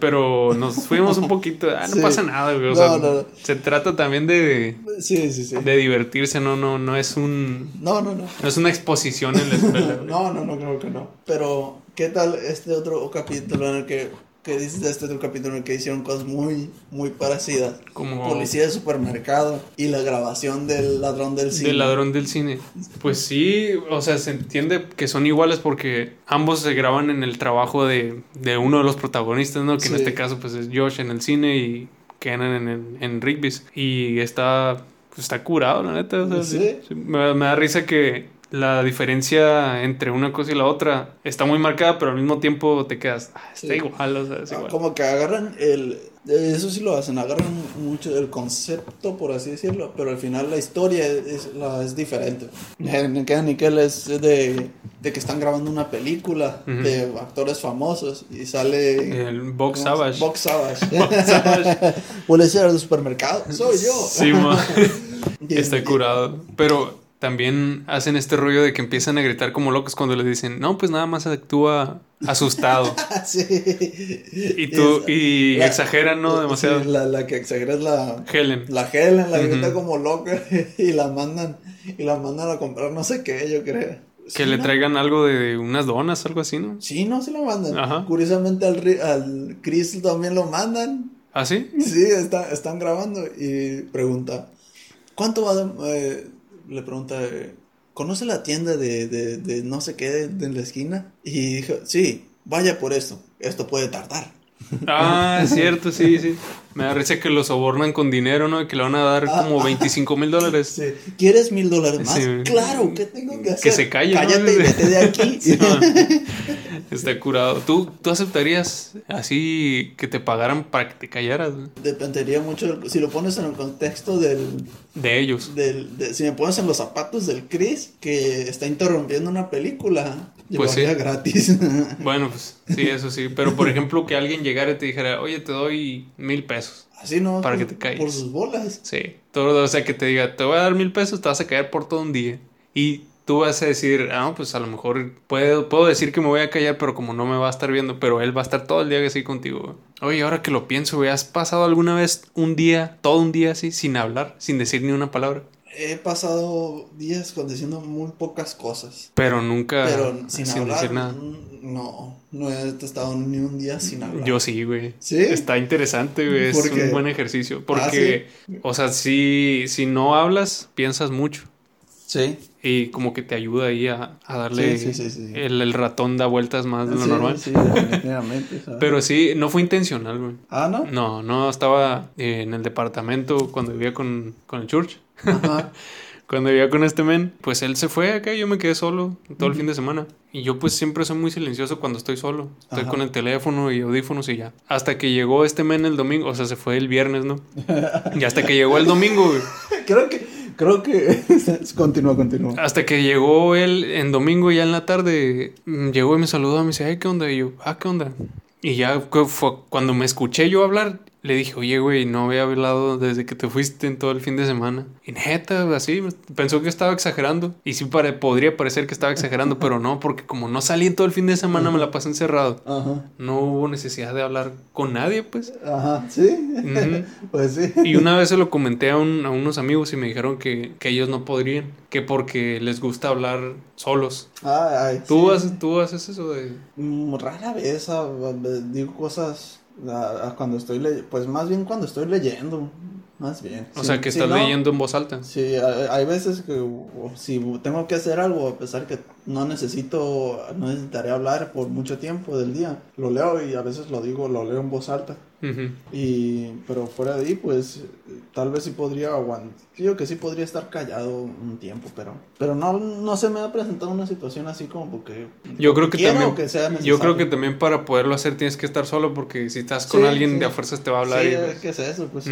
Speaker 1: pero nos fuimos un poquito. Ah, no pasa nada, güey. O sea, se trata también de.
Speaker 2: Sí, sí, sí.
Speaker 1: De divertirse, no, no, no es un.
Speaker 2: No, no, no.
Speaker 1: No es una exposición en la escuela.
Speaker 2: no, no, no, creo que no. Pero, ¿qué tal este otro capítulo en el que que dices de este otro capítulo en el que hicieron cosas muy, muy parecidas. Como policía de supermercado y la grabación del ladrón del cine.
Speaker 1: Del ladrón del cine. Pues sí, o sea, se entiende que son iguales porque ambos se graban en el trabajo de, de uno de los protagonistas, ¿no? Que en este caso pues es Josh en el cine y Kenan en, en, Rigby's. Y está, pues, está curado, la neta. ¿Sí? me da risa que la diferencia entre una cosa y la otra está muy marcada, pero al mismo tiempo te quedas, ah, está igual, o sea, es igual.
Speaker 2: Como que agarran el, eso sí lo hacen, agarran mucho el concepto, por así decirlo, pero al final la historia es, la, es diferente. Nickel es de, de que están grabando una película de actores famosos y sale...
Speaker 1: El Box Savage.
Speaker 2: Box Savage. Box Policía del supermercado, soy yo.
Speaker 1: Sí, Está curado, pero también hacen este rollo de que empiezan a gritar como locos cuando le dicen, no, pues nada más actúa asustado. sí. Y tú, y exageran, ¿no? Demasiado.
Speaker 2: la, la, que exagera es la
Speaker 1: Helen.
Speaker 2: La Helen, la grita como loca y la mandan, y la mandan a comprar no sé qué, yo creo.
Speaker 1: Que le traigan algo de unas donas, algo así, ¿no?
Speaker 2: Sí, no, se lo mandan. Curiosamente al, al Chris también lo mandan.
Speaker 1: ¿Ah, sí?
Speaker 2: Sí, está, están grabando y pregunta, ¿cuánto va a... Eh, le pregunta, ¿conoce la tienda de, de, de no sé qué de, la esquina? Y dijo, sí, vaya por esto, esto puede tardar.
Speaker 1: Ah, es cierto, sí, sí. Me da risa que lo sobornan con dinero, ¿no? Que le van a dar ah, como 25 mil dólares.
Speaker 2: Sí. ¿Quieres mil dólares más? Claro, ¿qué tengo que hacer?
Speaker 1: Que se calle.
Speaker 2: Cállate y vete de aquí.
Speaker 1: Está curado. ¿Tú, ¿Tú aceptarías así que te pagaran para que te callaras?
Speaker 2: Dependería mucho, si lo pones en el contexto del...
Speaker 1: De ellos.
Speaker 2: Del, si me pones en los zapatos del Chris, que está interrumpiendo una película, pues sí. gratis.
Speaker 1: bueno, pues sí, eso sí. Pero por ejemplo, que alguien llegara y te dijera, oye, te doy mil pesos.
Speaker 2: Así no.
Speaker 1: Para que te caigas.
Speaker 2: Por sus bolas.
Speaker 1: Sí. Todo, o sea, que te diga, te voy a dar mil pesos, te vas a caer por todo un día. Y tú vas a decir, ah, pues a lo mejor puedo, puedo decir que me voy a callar, pero como no me va a estar viendo, pero él va a estar todo el día así contigo. Oye, ahora que lo pienso, ¿has pasado alguna vez un día, todo un día así, sin hablar, sin decir ni una palabra?
Speaker 2: He pasado días con diciendo muy pocas cosas.
Speaker 1: Pero nunca
Speaker 2: sin, decir nada. No, no he estado ni un día sin hablar.
Speaker 1: Yo sí, güey. ¿Sí? Está interesante, güey. Es un buen ejercicio. Porque, ah, o sea, si, si no hablas, piensas mucho.
Speaker 2: Sí.
Speaker 1: Y como que te ayuda ahí a, darle el, ratón da vueltas más de lo normal.
Speaker 2: Sí, definitivamente.
Speaker 1: Pero sí, no fue intencional, güey.
Speaker 2: Ah, ¿no?
Speaker 1: No, no, estaba en el departamento cuando vivía con, con el church. Ajá. cuando vivía con este men, pues él se fue acá y yo me quedé solo todo el fin de semana. Y yo pues siempre soy muy silencioso cuando estoy solo. Estoy con el teléfono y audífonos y ya. Hasta que llegó este men el domingo, o sea, se fue el viernes, ¿no? y hasta que llegó el domingo, güey.
Speaker 2: Creo que creo que. continúa, continúa.
Speaker 1: Hasta que llegó él en domingo, ya en la tarde, llegó y me saludó, me dice, ay, ¿qué onda? Y yo, ah, ¿qué onda? Y ya fue cuando me escuché yo hablar, le dije, oye, güey, no había hablado desde que te fuiste en todo el fin de semana. Y neta, así, pensó que estaba exagerando. Y sí podría parecer que estaba exagerando, pero no, porque como no salí en todo el fin de semana, me la pasé encerrado. Ajá. No hubo necesidad de hablar con nadie, pues.
Speaker 2: Ajá, sí. pues sí.
Speaker 1: Y una vez se lo comenté a, unos amigos y me dijeron que, ellos no podrían, que porque les gusta hablar solos.
Speaker 2: Ay, ay,
Speaker 1: ¿Tú, haces, ¿Tú haces eso de...?
Speaker 2: Mm, rara vez, ah, digo cosas cuando estoy leyendo, pues más bien cuando estoy leyendo, más bien.
Speaker 1: O sea, que estás leyendo en voz alta.
Speaker 2: Sí, hay veces que si tengo que hacer algo, a pesar que no necesito, no necesitaré hablar por mucho tiempo del día, lo leo y a veces lo digo, lo leo en voz alta. Y, pero fuera de ahí, pues tal vez sí podría aguantar. Yo que sí podría estar callado un tiempo, pero pero no, no se me ha presentado una situación así como porque
Speaker 1: yo creo que también yo creo que también para poderlo hacer tienes que estar solo porque si estás con alguien de a fuerzas te va a hablar.
Speaker 2: Sí,
Speaker 1: pues
Speaker 2: ¿qué es eso? Pues.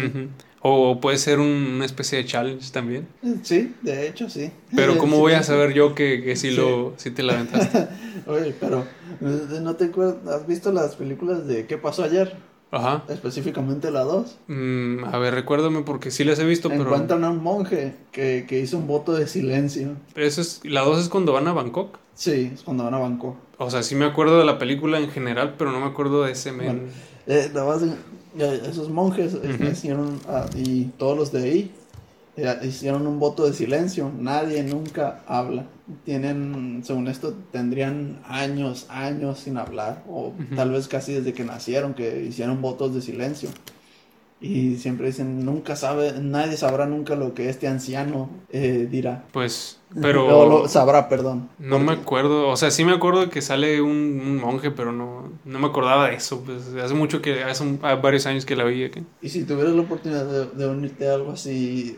Speaker 1: O puede ser una especie de challenge también.
Speaker 2: Sí, de hecho sí.
Speaker 1: Pero ¿cómo voy a saber yo que, que si, lo, si te la aventaste?
Speaker 2: Oye, pero ¿no te acuerdas? ¿Has visto las películas de ¿Qué pasó ayer? Ajá. Específicamente la 2.
Speaker 1: Mm, a ver, recuérdame porque sí las he visto,
Speaker 2: pero... Encuentran a un monje que, que, hizo un voto de silencio.
Speaker 1: Eso es, ¿La 2 es cuando van a Bangkok?
Speaker 2: Sí, es cuando van a Bangkok.
Speaker 1: O sea, sí me acuerdo de la película en general, pero no me acuerdo de ese men.
Speaker 2: Eh, esos monjes hicieron, ah, y todos los de ahí eh, hicieron un voto de silencio. Nadie nunca habla. Tienen, según esto, tendrían años, años sin hablar. O tal vez casi desde que nacieron que hicieron votos de silencio. Y siempre dicen, nunca sabe, nadie sabrá nunca lo que este anciano eh, dirá.
Speaker 1: Pues pero.
Speaker 2: sabrá, perdón.
Speaker 1: No me acuerdo. O sea, sí me acuerdo que sale un, monje, pero no, no me acordaba de eso. Pues hace mucho que. Hace varios años que la vi aquí.
Speaker 2: Y si tuvieras la oportunidad de, unirte a algo así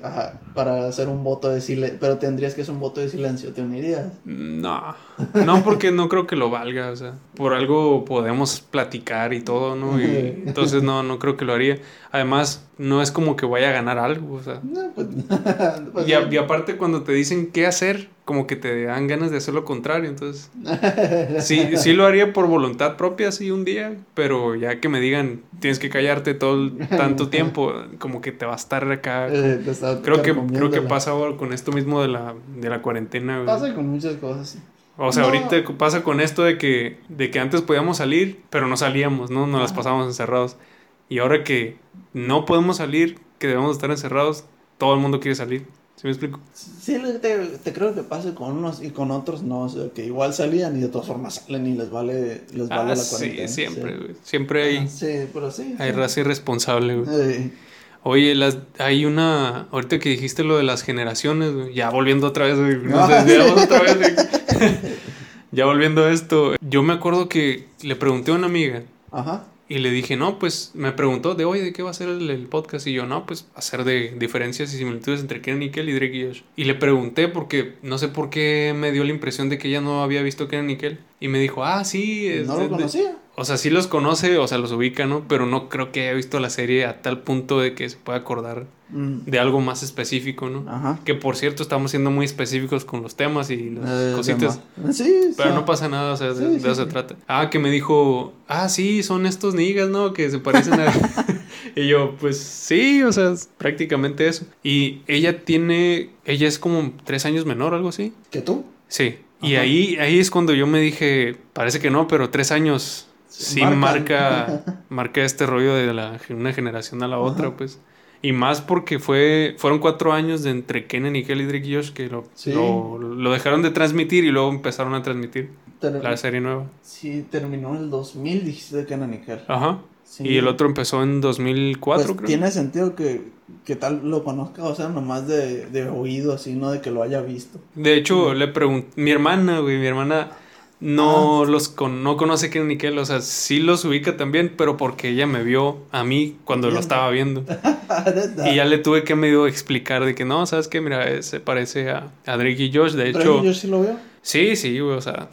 Speaker 2: para hacer un voto de silencio. Pero tendrías que hacer un voto de silencio, ¿te unirías?
Speaker 1: No. No, porque no creo que lo valga. O sea, por algo podemos platicar y todo, ¿no? Y entonces no, no creo que lo haría. Además, no es como que vaya a ganar algo, o sea. Pues, pues y, y, aparte cuando te dicen qué hacer, como que te dan ganas de hacer lo contrario, entonces. sí, sí lo haría por voluntad propia, sí, un día, pero ya que me digan, tienes que callarte todo tanto tiempo, como que te va a estar acá. Eh, creo que creo que pasa ahora con esto mismo de la, de la cuarentena.
Speaker 2: Pasa con muchas cosas.
Speaker 1: O sea, ahorita pasa con esto de que, de que antes podíamos salir, pero no salíamos, ¿no? Nos las pasábamos encerrados. Y ahora que no podemos salir, que debemos estar encerrados, todo el mundo quiere salir. ¿Sí me explico?
Speaker 2: Sí, te, creo que pase con unos y con otros no. O sea, que igual salían y de todas formas salen y les vale, les vale ah, la cuarentena.
Speaker 1: Sí, siempre. Siempre hay.
Speaker 2: sí, pero sí.
Speaker 1: Hay raza irresponsable, güey. Oye, las, hay una. Ahorita que dijiste lo de las generaciones, güey. Ya volviendo otra vez, güey. otra vez, ya volviendo a esto. Yo me acuerdo que le pregunté a una amiga. Ajá. Y le dije, no, pues me preguntó de, oye, ¿de qué va a ser el, podcast? Y yo, no, pues hacer de diferencias y similitudes entre Kenan Nickel y Drake y Josh. Y le pregunté porque no sé por qué me dio la impresión de que ella no había visto Kenan Nickel. Y me dijo, ah, sí.
Speaker 2: no lo conocía.
Speaker 1: O sea, sí los conoce, o sea, los ubica, ¿no? Pero no creo que haya visto la serie a tal punto de que se pueda acordar mm. de algo más específico, ¿no? Ajá. Que por cierto, estamos siendo muy específicos con los temas y las eh, cositas. Sí, Pero no pasa nada, o sea, de, eso se trata. Ah, que me dijo, ah, sí, son estos niggas, ¿no? Que se parecen a. y yo, pues sí, o sea, prácticamente eso. Y ella tiene. Ella es como tres años menor, algo así.
Speaker 2: ¿Que tú?
Speaker 1: Sí. Y ahí, ahí es cuando yo me dije, parece que no, pero tres años sí marca, marca este rollo de la, una generación a la otra, pues. Y más porque fue, fueron cuatro años de entre Kenan y Kelly Drake Josh que lo, lo, dejaron de transmitir y luego empezaron a transmitir la serie nueva.
Speaker 2: Sí, terminó en el 2000, dijiste Kenan y Kelly.
Speaker 1: Ajá. Y el otro empezó en 2004, pues
Speaker 2: creo. Tiene sentido que, que, tal lo conozca, o sea, nomás de, de oído, así, no de que lo haya visto.
Speaker 1: De hecho, le pregunté, mi hermana, güey, mi hermana no ah. los con, no conoce Ken Nickel, o sea, sí los ubica también, pero porque ella me vio a mí cuando lo estaba viendo. y ya le tuve que medio explicar de que no, sabes que mira, se parece a, a Drake y Josh, de hecho.
Speaker 2: Josh sí lo veo?
Speaker 1: Sí, sí, o sea,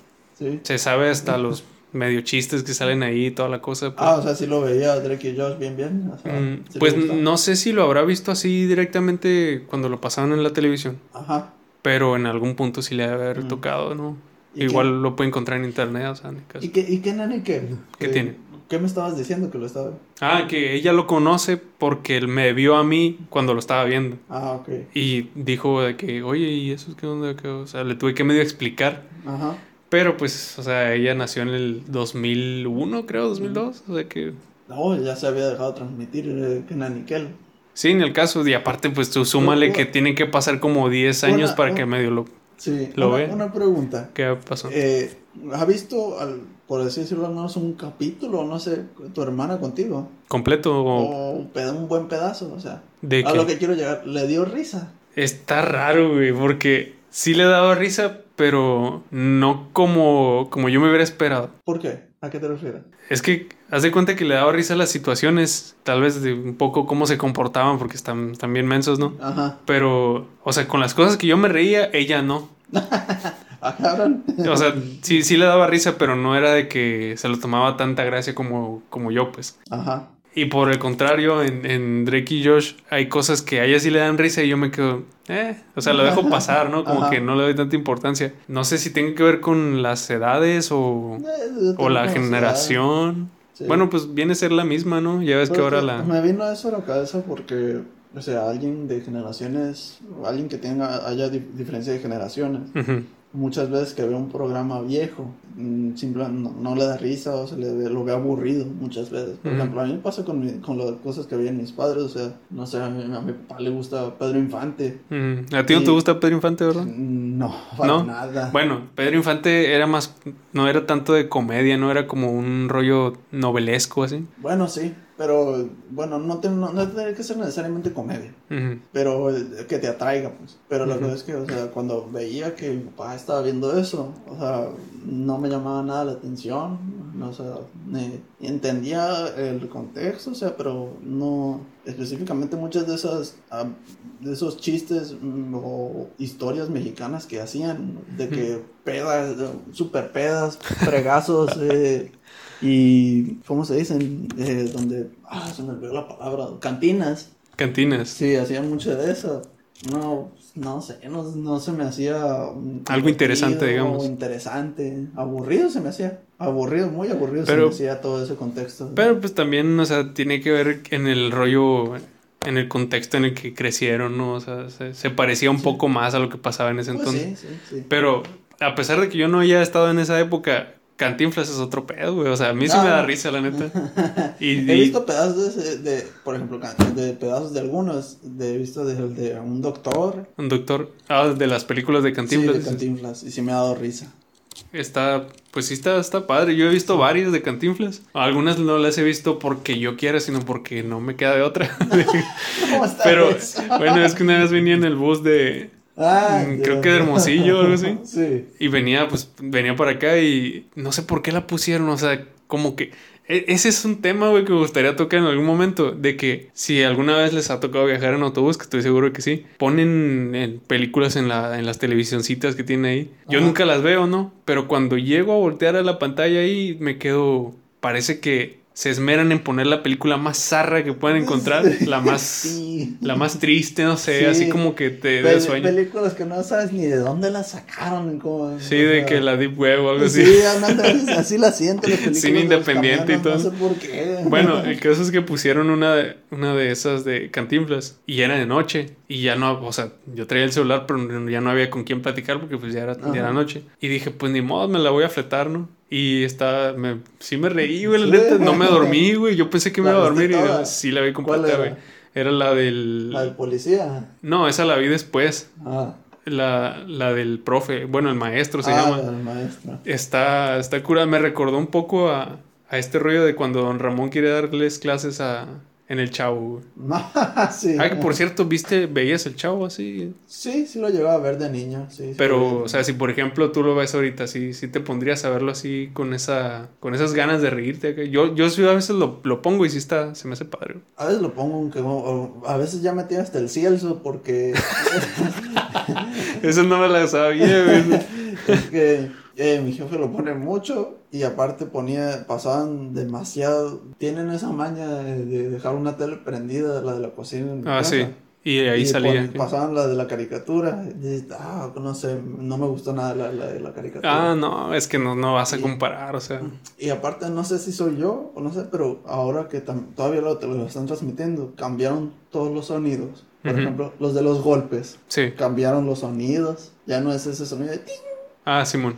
Speaker 1: se sabe hasta los medio chistes que salen ahí y toda la cosa.
Speaker 2: Pues. Ah, o sea, sí lo veía Drake y Josh bien, bien.
Speaker 1: Mm, pues no sé si lo habrá visto así directamente cuando lo pasaban en la televisión. Ajá. Pero en algún punto sí le debe haber mm. tocado, ¿no? Igual lo puede encontrar en internet, o sea, en
Speaker 2: ¿Y qué, y qué nene qué?
Speaker 1: ¿Qué tiene?
Speaker 2: ¿Qué me estabas diciendo que lo estaba
Speaker 1: Ah, que ella lo conoce porque él me vio a mí cuando lo estaba viendo.
Speaker 2: Ah, ok.
Speaker 1: Y dijo de que, oye, ¿y eso es qué onda? O sea, le tuve que medio explicar. Ajá. Pero pues, o sea, ella nació en el 2001, creo, 2002. O sea que...
Speaker 2: No, ya se había dejado transmitir eh, que Nanikel.
Speaker 1: Sí, en el caso. Y aparte, pues tú súmale que tienen que pasar como 10 años para que medio lo
Speaker 2: Sí, una, pregunta.
Speaker 1: ¿Qué pasó?
Speaker 2: Eh, ¿Has visto, al, por así decirlo, al menos un capítulo, no sé, tu hermana contigo?
Speaker 1: ¿Completo?
Speaker 2: O, un buen pedazo, o sea. ¿De a lo que quiero llegar, ¿le dio risa?
Speaker 1: Está raro, güey, porque sí le daba risa, pero no como, como yo me hubiera esperado.
Speaker 2: ¿Por qué? ¿A qué te refieres?
Speaker 1: Es que haz de cuenta que le daba risa las situaciones, tal vez de un poco cómo se comportaban, porque están, están bien mensos, ¿no? Ajá. Pero, o sea, con las cosas que yo me reía, ella no. o sea, sí, sí le daba risa, pero no era de que se lo tomaba tanta gracia como, como yo, pues. Ajá. Y por el contrario, en, en, Drake y Josh hay cosas que a ella sí le dan risa y yo me quedo, eh, o sea, lo dejo pasar, ¿no? Como que no le doy tanta importancia. No sé si tiene que ver con las edades o, eh, o la generación. Bueno, pues viene a ser la misma, ¿no? Ya ves que ahora la...
Speaker 2: Me vino eso a la cabeza porque, o sea, alguien de generaciones, alguien que tenga, haya diferencia de generaciones, muchas veces que ve un programa viejo, mm, simplemente no, le da risa o se le lo ve aburrido muchas veces. Por ejemplo, a mí me pasa con, con las cosas que veían mis padres, o sea, no sé, a mi, papá le gusta Pedro Infante.
Speaker 1: ¿A ti no te gusta Pedro Infante, verdad?
Speaker 2: Mm, no, para nada.
Speaker 1: Bueno, Pedro Infante era más, no era tanto de comedia, no era como un rollo novelesco así.
Speaker 2: Bueno, sí, pero bueno, no, no, no tiene que ser necesariamente comedia, pero que te atraiga, pues. Pero la verdad es que, o sea, cuando veía que mi papá estaba viendo eso, o sea, no me llamaba nada la atención, no, o sea, entendía el contexto, o sea, pero no, específicamente muchas de esas, ah, de esos chistes mm, o historias mexicanas que hacían, de que pedas, super pedas, fregazos, eh, y, ¿cómo se dicen? Eh, donde, ah, se me olvidó la palabra, cantinas.
Speaker 1: Cantinas.
Speaker 2: Sí, hacían mucho de eso. No, no sé, no, se me hacía...
Speaker 1: Algo interesante, digamos.
Speaker 2: Interesante. Aburrido se me hacía. Aburrido, muy aburrido se me hacía todo ese contexto.
Speaker 1: Pero pues también, o sea, tiene que ver en el rollo en el contexto en el que crecieron, ¿no? O sea, se, parecía un poco más a lo que pasaba en ese pues entonces. Sí, sí, sí. Pero a pesar de que yo no haya estado en esa época, Cantinflas es otro pedo, güey. O sea, a mí sí me da risa, la neta.
Speaker 2: Y, He visto pedazos de, por ejemplo, de pedazos de algunos. De, he visto de, de, un doctor.
Speaker 1: Un doctor. Ah, de las películas de Cantinflas.
Speaker 2: Sí, de Cantinflas. Y sí me ha dado risa.
Speaker 1: Está, pues sí está, está padre. Yo he visto varias de Cantinflas. Algunas no las he visto porque yo quiera, sino porque no me queda de otra. Pero, bueno, es que una vez venía en el bus de, Ah, mm, creo que de Hermosillo o algo así. Sí. Y venía, pues, venía para acá y no sé por qué la pusieron, o sea, como que... E, ese es un tema, güey, que me gustaría tocar en algún momento. De que si alguna vez les ha tocado viajar en autobús, que estoy seguro que sí, ponen en películas en, la, en las televisioncitas que tiene ahí. Yo nunca las veo, ¿no? Pero cuando llego a voltear a la pantalla ahí, me quedo. Parece que se esmeran en poner la película más zarra que pueden encontrar, la más la más triste, no sé, así como que te da sueño.
Speaker 2: películas que no sabes ni de dónde las sacaron, como,
Speaker 1: Sí, de que la Deep Web o algo así.
Speaker 2: Sí, así la siento las películas.
Speaker 1: Sin independiente y todo.
Speaker 2: No sé por qué.
Speaker 1: Bueno, el caso es que pusieron una de, una de esas de Cantinflas y era de noche y ya no, o sea, yo traía el celular pero ya no había con quién platicar porque pues ya era, ya era noche y dije, pues ni modo, me la voy a fletar, ¿no? Y está, me, sí me reí, güey, la neta, no me dormí, güey. Yo pensé que me iba a dormir y sí la vi completa, güey. Era? la del...
Speaker 2: La del policía.
Speaker 1: No, esa la vi después. Ah. La, la del profe, bueno, el maestro se ah, llama.
Speaker 2: El maestro.
Speaker 1: Está, está cura, me recordó un poco a, a este rollo de cuando don Ramón quiere darles clases a, en el chavo,
Speaker 2: sí.
Speaker 1: Ah, que por cierto, ¿viste, veías el chavo así?
Speaker 2: Sí, sí lo llevaba a ver de niño, sí.
Speaker 1: Pero, o sea, si por ejemplo tú lo ves ahorita, sí, sí te pondrías a verlo así con esa, con esas ganas de reírte. Yo, yo sí a veces lo, lo pongo y sí está, se me hace padre.
Speaker 2: A veces lo pongo, aunque a veces ya metí hasta el cielo porque...
Speaker 1: Eso no me la sabía,
Speaker 2: güey. es que eh, mi jefe lo pone mucho y aparte ponía, pasaban demasiado, tienen esa maña de dejar una tele prendida, la de la cocina.
Speaker 1: ah, sí. Y ahí salía.
Speaker 2: pasaban la de la caricatura. Y, ah, no sé, no me gustó nada la, de la caricatura.
Speaker 1: Ah, no, es que no, no vas a comparar, o sea.
Speaker 2: Y aparte, no sé si soy yo o no sé, pero ahora que todavía lo, te lo están transmitiendo, cambiaron todos los sonidos. Por ejemplo, los de los golpes.
Speaker 1: Sí.
Speaker 2: Cambiaron los sonidos. Ya no es ese sonido de ting.
Speaker 1: Ah, Simón.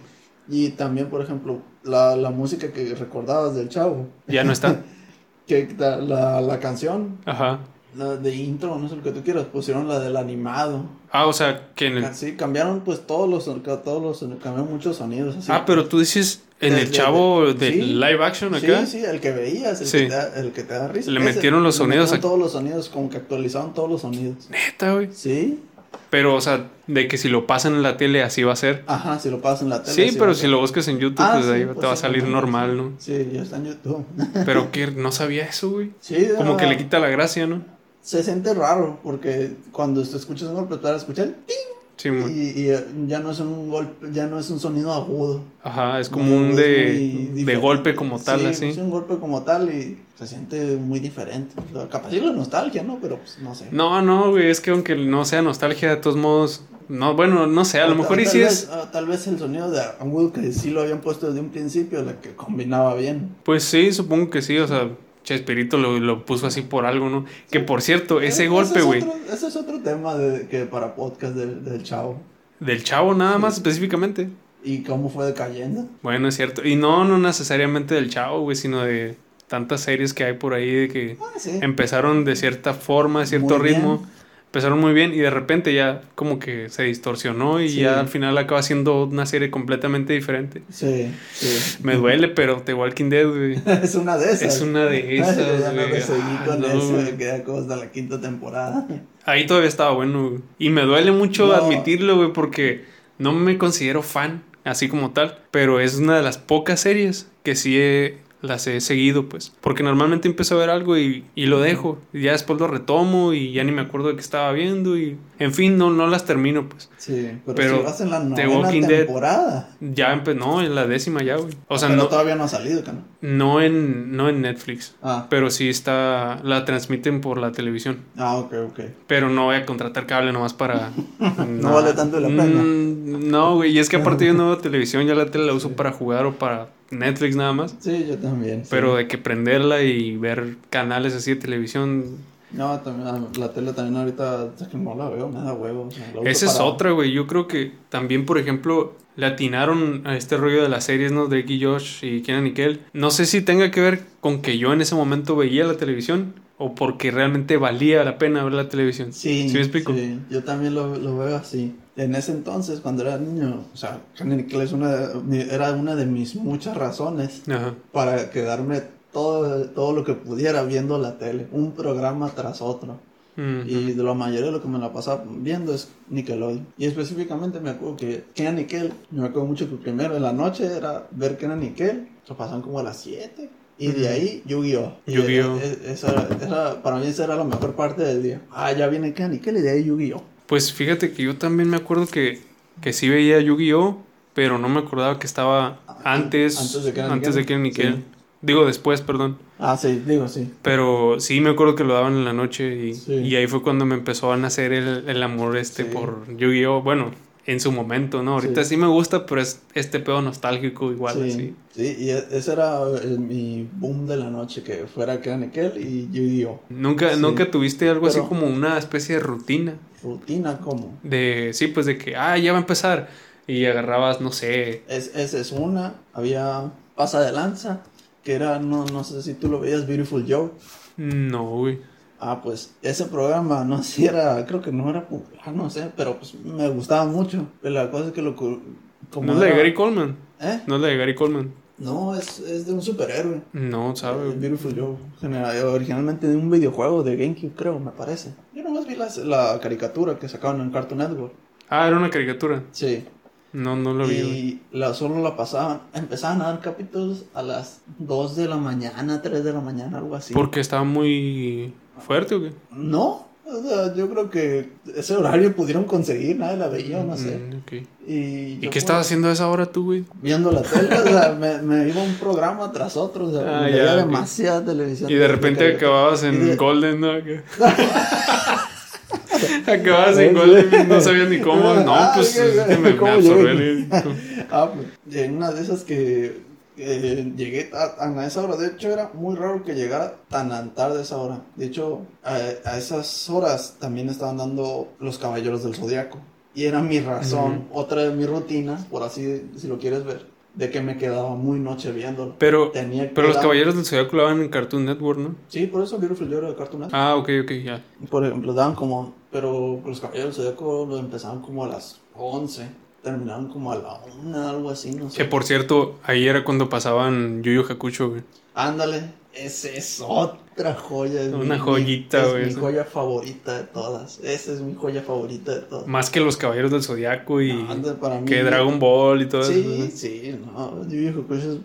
Speaker 2: Y también, por ejemplo, la, la música que recordabas del chavo.
Speaker 1: Ya no está.
Speaker 2: que la, la, canción.
Speaker 1: Ajá.
Speaker 2: La de intro, no sé lo que tú quieras, pusieron la del animado.
Speaker 1: Ah, o sea, que en el...
Speaker 2: Sí, cambiaron pues todos los, todos los, cambiaron muchos sonidos. Así.
Speaker 1: Ah, pero tú dices en el chavo de, live action acá.
Speaker 2: Sí, sí, el que veías, el, que, te da, el que te da risa.
Speaker 1: Le metieron los sonidos.
Speaker 2: Le todos los sonidos, como que actualizaron todos los sonidos.
Speaker 1: Neta, güey.
Speaker 2: Sí.
Speaker 1: Pero, o sea, de que si lo pasan en la tele así va a ser.
Speaker 2: Ajá, si lo pasan en la
Speaker 1: tele. Sí, pero si lo buscas en YouTube, ah, pues ahí pues te va a salir normal, ¿no?
Speaker 2: Sí, ya está en YouTube.
Speaker 1: pero que no sabía eso, güey.
Speaker 2: Sí,
Speaker 1: Como que le quita la gracia, ¿no?
Speaker 2: Se siente raro, porque cuando te escuchas un golpe, a escuchar ¡ting!
Speaker 1: Sí,
Speaker 2: y, y, ya no es un golpe, ya no es un sonido agudo.
Speaker 1: Ajá, es como un de, de golpe como tal, así.
Speaker 2: Es un golpe como tal y se siente muy diferente. Capaz de nostalgia, ¿no? Pero pues no sé.
Speaker 1: No, no, güey, es que aunque no sea nostalgia, de todos modos, No, bueno, no sé, a lo mejor y sí es.
Speaker 2: Ah, tal vez el sonido de Will que sí lo habían puesto desde un principio, la que combinaba bien.
Speaker 1: Pues sí, supongo que sí, o sea, Chespirito lo, lo puso así por algo, ¿no? Que por cierto, ese golpe, güey.
Speaker 2: Ese es otro tema de, que para podcast del, del chavo.
Speaker 1: Del chavo nada más específicamente.
Speaker 2: ¿Y cómo fue decayendo?
Speaker 1: Bueno, es cierto. Y no, no necesariamente del chavo, güey, sino de tantas series que hay por ahí de que ah, empezaron de cierta forma, de cierto ritmo empezaron muy bien y de repente ya como que se distorsionó y ya al final acaba siendo una serie completamente diferente.
Speaker 2: Sí, sí.
Speaker 1: Me duele, pero The Walking Dead, güey.
Speaker 2: es una de esas.
Speaker 1: Es una de esas,
Speaker 2: ya no me seguí ah, con eso, queda como hasta la quinta temporada.
Speaker 1: Ahí todavía estaba bueno, güey. Y me duele mucho admitirlo, güey, porque no me considero fan, así como tal, pero es una de las pocas series que sí he las he seguido, pues. Porque normalmente empiezo a ver algo y, y, lo dejo. Y ya después lo retomo y ya ni me acuerdo de qué estaba viendo. Y en fin, no, no las termino, pues.
Speaker 2: Sí, pero, si vas en la novena temporada.
Speaker 1: ya empezó, no, en la décima ya, güey.
Speaker 2: O sea, pero no, todavía no ha salido, ¿no?
Speaker 1: No en, no en Netflix. Ah. Pero sí está, la transmiten por la televisión.
Speaker 2: Ah, ok, ok.
Speaker 1: Pero no voy a contratar cable nomás para.
Speaker 2: no, vale tanto la pena.
Speaker 1: Mm, no, güey. Y es que aparte yo no televisión, ya la tele la uso para jugar o para Netflix nada más.
Speaker 2: Sí, yo también.
Speaker 1: Pero de que prenderla y ver canales así de televisión.
Speaker 2: No, también, ah, la tele también ahorita es que no la veo, me da huevo.
Speaker 1: Esa es otra, güey. Yo creo que también, por ejemplo, le atinaron a este rollo de las series, ¿no? De y Josh y Kenan Nickel. No sé si tenga que ver con que yo en ese momento veía la televisión o porque realmente valía la pena ver la televisión.
Speaker 2: Sí,
Speaker 1: ¿Sí me explico?
Speaker 2: Sí, yo también lo, lo veo así en ese entonces, cuando era niño, o sea, es una era una de mis muchas razones para quedarme todo, todo lo que pudiera viendo la tele, un programa tras otro. Y de la mayoría de lo que me la pasaba viendo es Nickelodeon. Y específicamente me acuerdo que Kenan Nickel, me acuerdo mucho que primero en la noche era ver Kenan Nickel, se pasaban como a las 7. Y de ahí Yu-Gi-Oh!
Speaker 1: Yu-Gi-Oh!
Speaker 2: E, e, para mí esa era la mejor parte del día. Ah, ya viene Kenan Nickel y de ahí Yu-Gi-Oh!
Speaker 1: Pues fíjate que yo también me acuerdo que, que sí veía Yu-Gi-Oh! Pero no me acordaba que estaba antes, antes de que antes de Digo después, perdón.
Speaker 2: Ah, sí, digo sí.
Speaker 1: Pero sí me acuerdo que lo daban en la noche y, y ahí fue cuando me empezó a nacer el, el amor este por Yu-Gi-Oh! Bueno, en su momento, ¿no? Ahorita sí, me gusta, pero es este pedo nostálgico igual,
Speaker 2: sí,
Speaker 1: así.
Speaker 2: Sí, y e, ese era mi boom de la noche, que fuera Nickel y Yu-Gi-Oh!
Speaker 1: ¿Nunca, ¿Nunca tuviste algo así como una especie de rutina?
Speaker 2: ¿Rutina cómo?
Speaker 1: De, sí, pues de que, ah, ya va a empezar. Y agarrabas, no sé.
Speaker 2: Es, esa es una. Había Pasa de Lanza, que era, no, no sé si tú lo veías, Beautiful Joe.
Speaker 1: No, güey.
Speaker 2: Ah, pues ese programa no si era, creo que no era popular, no sé, pero pues me gustaba mucho. La cosa es que lo...
Speaker 1: Como ¿No es de Gary Coleman? ¿Eh? ¿No es de Gary Coleman?
Speaker 2: No, es, es de un superhéroe.
Speaker 1: No, ¿sabes?
Speaker 2: Beautiful Joe. originalmente de un videojuego de GameCube, creo, me parece. Yo nomás vi la, la caricatura que sacaban en Cartoon Network.
Speaker 1: Ah, era una caricatura.
Speaker 2: Sí.
Speaker 1: No, no lo vi.
Speaker 2: Y la, solo la pasaban, empezaban a dar capítulos a las 2 de la mañana, 3 de la mañana, algo así.
Speaker 1: Porque estaba muy ¿Fuerte o qué?
Speaker 2: No, o sea, yo creo que ese horario pudieron conseguir, nadie la veía, no sé.
Speaker 1: Mm, ¿Y, ¿Y qué estabas haciendo a esa hora tú, güey?
Speaker 2: Viendo la tele, o sea, me, me, iba un programa tras otro, o sea, ah, veía demasiada televisión.
Speaker 1: Y de repente acababas en Golden, ¿no? acababas en Golden, no sabías ni cómo. No, ah, pues me, me
Speaker 2: Ah, pues, en una de esas que eh, llegué a, esa hora. De hecho, era muy raro que llegara tan tarde esa hora. De hecho, a, esas horas también estaban dando los Caballeros del Zodiaco. Y era mi razón, otra de mis rutinas, por así si lo quieres ver, de que me quedaba muy noche viéndolo.
Speaker 1: Pero, pero los Caballeros del Zodiaco lo daban en Cartoon Network, ¿no?
Speaker 2: Sí, por eso Beautiful Joe de Cartoon Network.
Speaker 1: Ah, ok, ok, ya.
Speaker 2: Por ejemplo, daban como. Pero los Caballeros del Zodiaco lo empezaban como a las 11 terminaron como a la una, algo así, no sé.
Speaker 1: Que por cierto, ahí era cuando pasaban Yu Yu Hakucho, güey.
Speaker 2: Ándale, esa es otra joya.
Speaker 1: Una joyita,
Speaker 2: güey. Es mi joya favorita de todas. Esa es mi joya favorita de todas.
Speaker 1: Más que los Caballeros del Zodiaco y que Dragon Ball y todo
Speaker 2: eso. Sí, sí, no. Yu Yu Hakucho es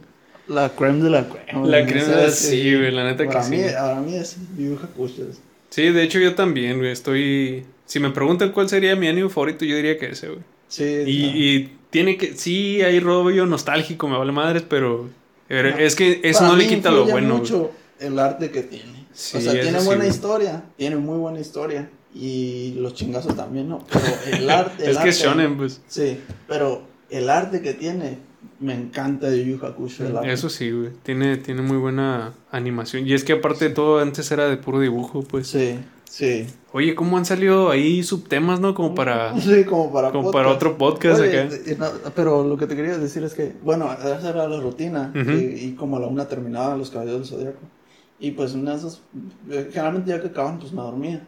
Speaker 2: la creme de la creme.
Speaker 1: La creme de la sí, güey, la neta
Speaker 2: que
Speaker 1: sí.
Speaker 2: Para mí es Yu Yu Hakucho.
Speaker 1: Sí, de hecho yo también, güey. Estoy... Si me preguntan cuál sería mi anime favorito, yo diría que ese, güey.
Speaker 2: Sí.
Speaker 1: Y, tiene que, sí, hay rollo nostálgico, me vale madres, pero es que eso no le quita lo bueno.
Speaker 2: mucho el arte que tiene. o sea, tiene buena historia, tiene muy buena historia. Y los chingazos también, ¿no? Pero el arte.
Speaker 1: es que es shonen, pues.
Speaker 2: Sí, pero el arte que tiene, me encanta de Yu Hakusho.
Speaker 1: Eso sí, güey. Tiene, tiene muy buena animación. Y es que aparte de todo, antes era de puro dibujo, pues.
Speaker 2: Sí, sí.
Speaker 1: Oye, ¿cómo han salido ahí subtemas, no? Como para...
Speaker 2: Sí, como para
Speaker 1: Como para otro podcast acá.
Speaker 2: pero lo que te quería decir es que, bueno, esa era la rutina. y, como a la una terminaba Los Caballeros del Zodíaco. Y pues en esos... Eh, generalmente ya que acaban, pues me dormía.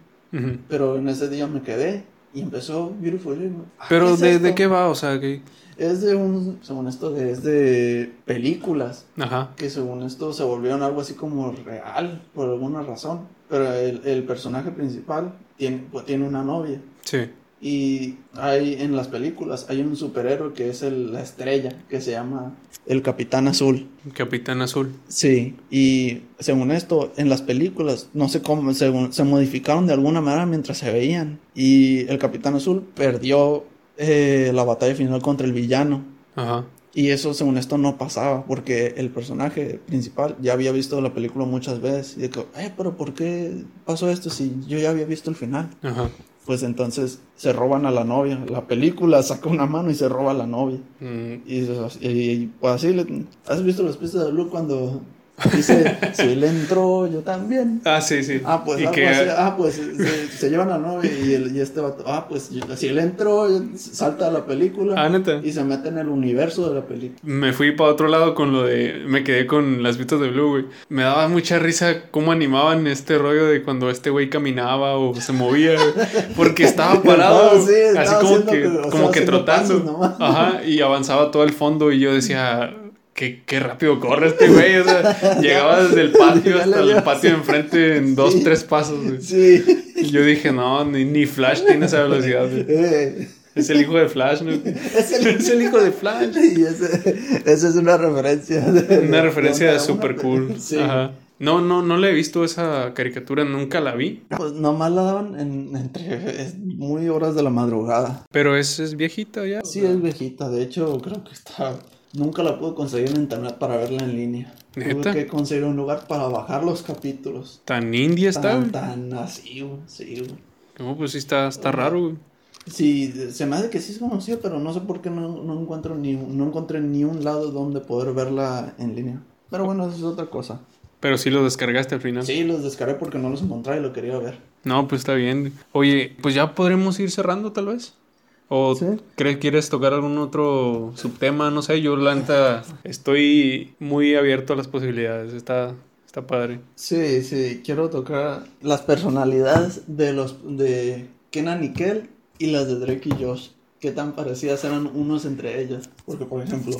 Speaker 2: Pero en ese día me quedé y empezó Beautiful.
Speaker 1: Ah, Pero de, de, qué va? O sea, que...
Speaker 2: Es de un, según esto, es de películas. Ajá. Que según esto se volvieron algo así como real, por alguna razón. Pero el, el personaje principal tiene, pues, tiene una novia. Sí. Y hay en las películas, hay un superhéroe que es el, la estrella, que se llama el Capitán Azul.
Speaker 1: Capitán Azul.
Speaker 2: Sí, y según esto, en las películas, no sé cómo, se, se modificaron de alguna manera mientras se veían. Y el Capitán Azul perdió eh, la batalla final contra el villano. Ajá. Y eso, según esto, no pasaba, porque el personaje principal ya había visto la película muchas veces. Y dijo, eh, pero ¿por qué pasó esto si yo ya había visto el final? Ajá pues entonces se roban a la novia. La película saca una mano y se roba a la novia. Mm. Y, pues así, ¿has visto los pistas de Blue cuando Dice, si él entró, yo también.
Speaker 1: Ah, sí, sí.
Speaker 2: Ah, pues, ah, pues se, llevan a novia y, el, y este vato, ah, pues si él entró, salta a la película.
Speaker 1: Ah, neta.
Speaker 2: Y se mete en el universo de la película.
Speaker 1: Me fui para otro lado con lo de, me quedé con las vistas de Blue, güey. Me daba mucha risa cómo animaban este rollo de cuando este güey caminaba o se movía, porque estaba parado. así como que, como que trotando. Ajá, y avanzaba todo el fondo y yo decía qué, qué rápido corre este güey. O sea, llegaba desde el patio hasta el patio de enfrente en dos, tres pasos, güey. Sí. Y yo dije, no, ni, ni Flash tiene esa velocidad, güey. Eh. Es el hijo de Flash, ¿no?
Speaker 2: Es el, hijo de Flash. Y esa es una referencia.
Speaker 1: una referencia de super cool. Sí. Ajá. No, no, no le he visto esa caricatura, nunca la vi.
Speaker 2: Pues nomás la daban en, entre muy horas de la madrugada.
Speaker 1: Pero es, es viejita ya.
Speaker 2: Sí, es viejita. De hecho, creo que está Nunca la pude conseguir en internet para verla en línea. Tuve que conseguir un lugar para bajar los capítulos.
Speaker 1: ¿Tan indie está?
Speaker 2: Tan, tan así, güey. Sí, güey.
Speaker 1: No, pues sí está, está raro, güey.
Speaker 2: Sí, se me hace que sí es conocida, pero no sé por qué no, no, encuentro ni, no encontré ni un lado donde poder verla en línea. Pero bueno, eso es otra cosa.
Speaker 1: Pero sí los descargaste al final.
Speaker 2: Sí, los descargué porque no los encontré y lo quería ver.
Speaker 1: No, pues está bien. Oye, pues ya podremos ir cerrando tal vez. ¿O crees quieres tocar algún otro subtema? No sé, yo la neta estoy muy abierto a las posibilidades. Está, está padre.
Speaker 2: Sí, sí, quiero tocar las personalidades de los de Kenan y Kel y las de Drake y Josh. Qué tan parecidas eran unos entre ellas. Porque, por ejemplo,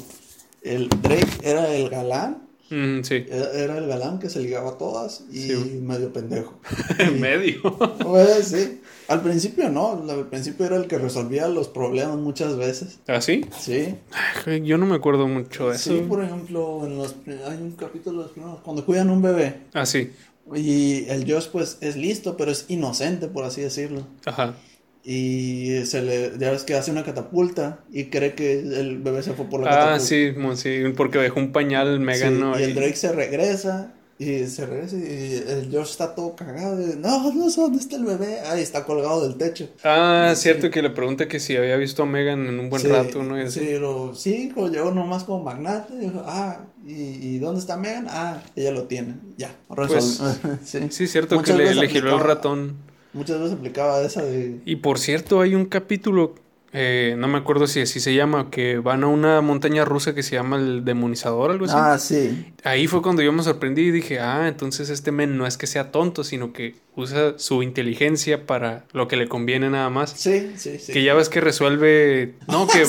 Speaker 2: el Drake era el galán sí. Era, el galán que se ligaba a todas y medio pendejo.
Speaker 1: medio.
Speaker 2: Pues sí. Al principio no, al principio era el que resolvía los problemas muchas veces.
Speaker 1: ¿Ah, sí?
Speaker 2: Sí.
Speaker 1: Yo no me acuerdo mucho de eso.
Speaker 2: Sí, por ejemplo, en los, hay un capítulo de los cuando cuidan un bebé.
Speaker 1: Ah, sí.
Speaker 2: Y el Josh pues es listo, pero es inocente, por así decirlo. Ajá y se le ya ves que hace una catapulta y cree que el bebé se fue por la
Speaker 1: ah, catapulta. Ah, sí, sí, porque dejó un pañal Megan,
Speaker 2: Y el Drake se regresa y se regresa y el George está todo cagado. no, no sé dónde está el bebé. Ahí está colgado del techo.
Speaker 1: Ah, cierto que le pregunta que si había visto a Megan en un buen rato, ¿no?
Speaker 2: Y sí, lo, sí, llegó nomás como magnate. Dijo, ah, ¿y, dónde está Megan? Ah, ella lo tiene. Ya,
Speaker 1: pues, sí. sí, cierto que le, le giró el ratón.
Speaker 2: Muchas veces aplicaba esa de...
Speaker 1: Y por cierto, hay un capítulo, eh, no me acuerdo si así se llama, que van a una montaña rusa que se llama el demonizador, algo así.
Speaker 2: Ah, sí.
Speaker 1: Ahí fue cuando yo me sorprendí y dije, ah, entonces este men no es que sea tonto, sino que usa su inteligencia para lo que le conviene nada más.
Speaker 2: Sí, sí, sí.
Speaker 1: Que ya ves que resuelve, no, que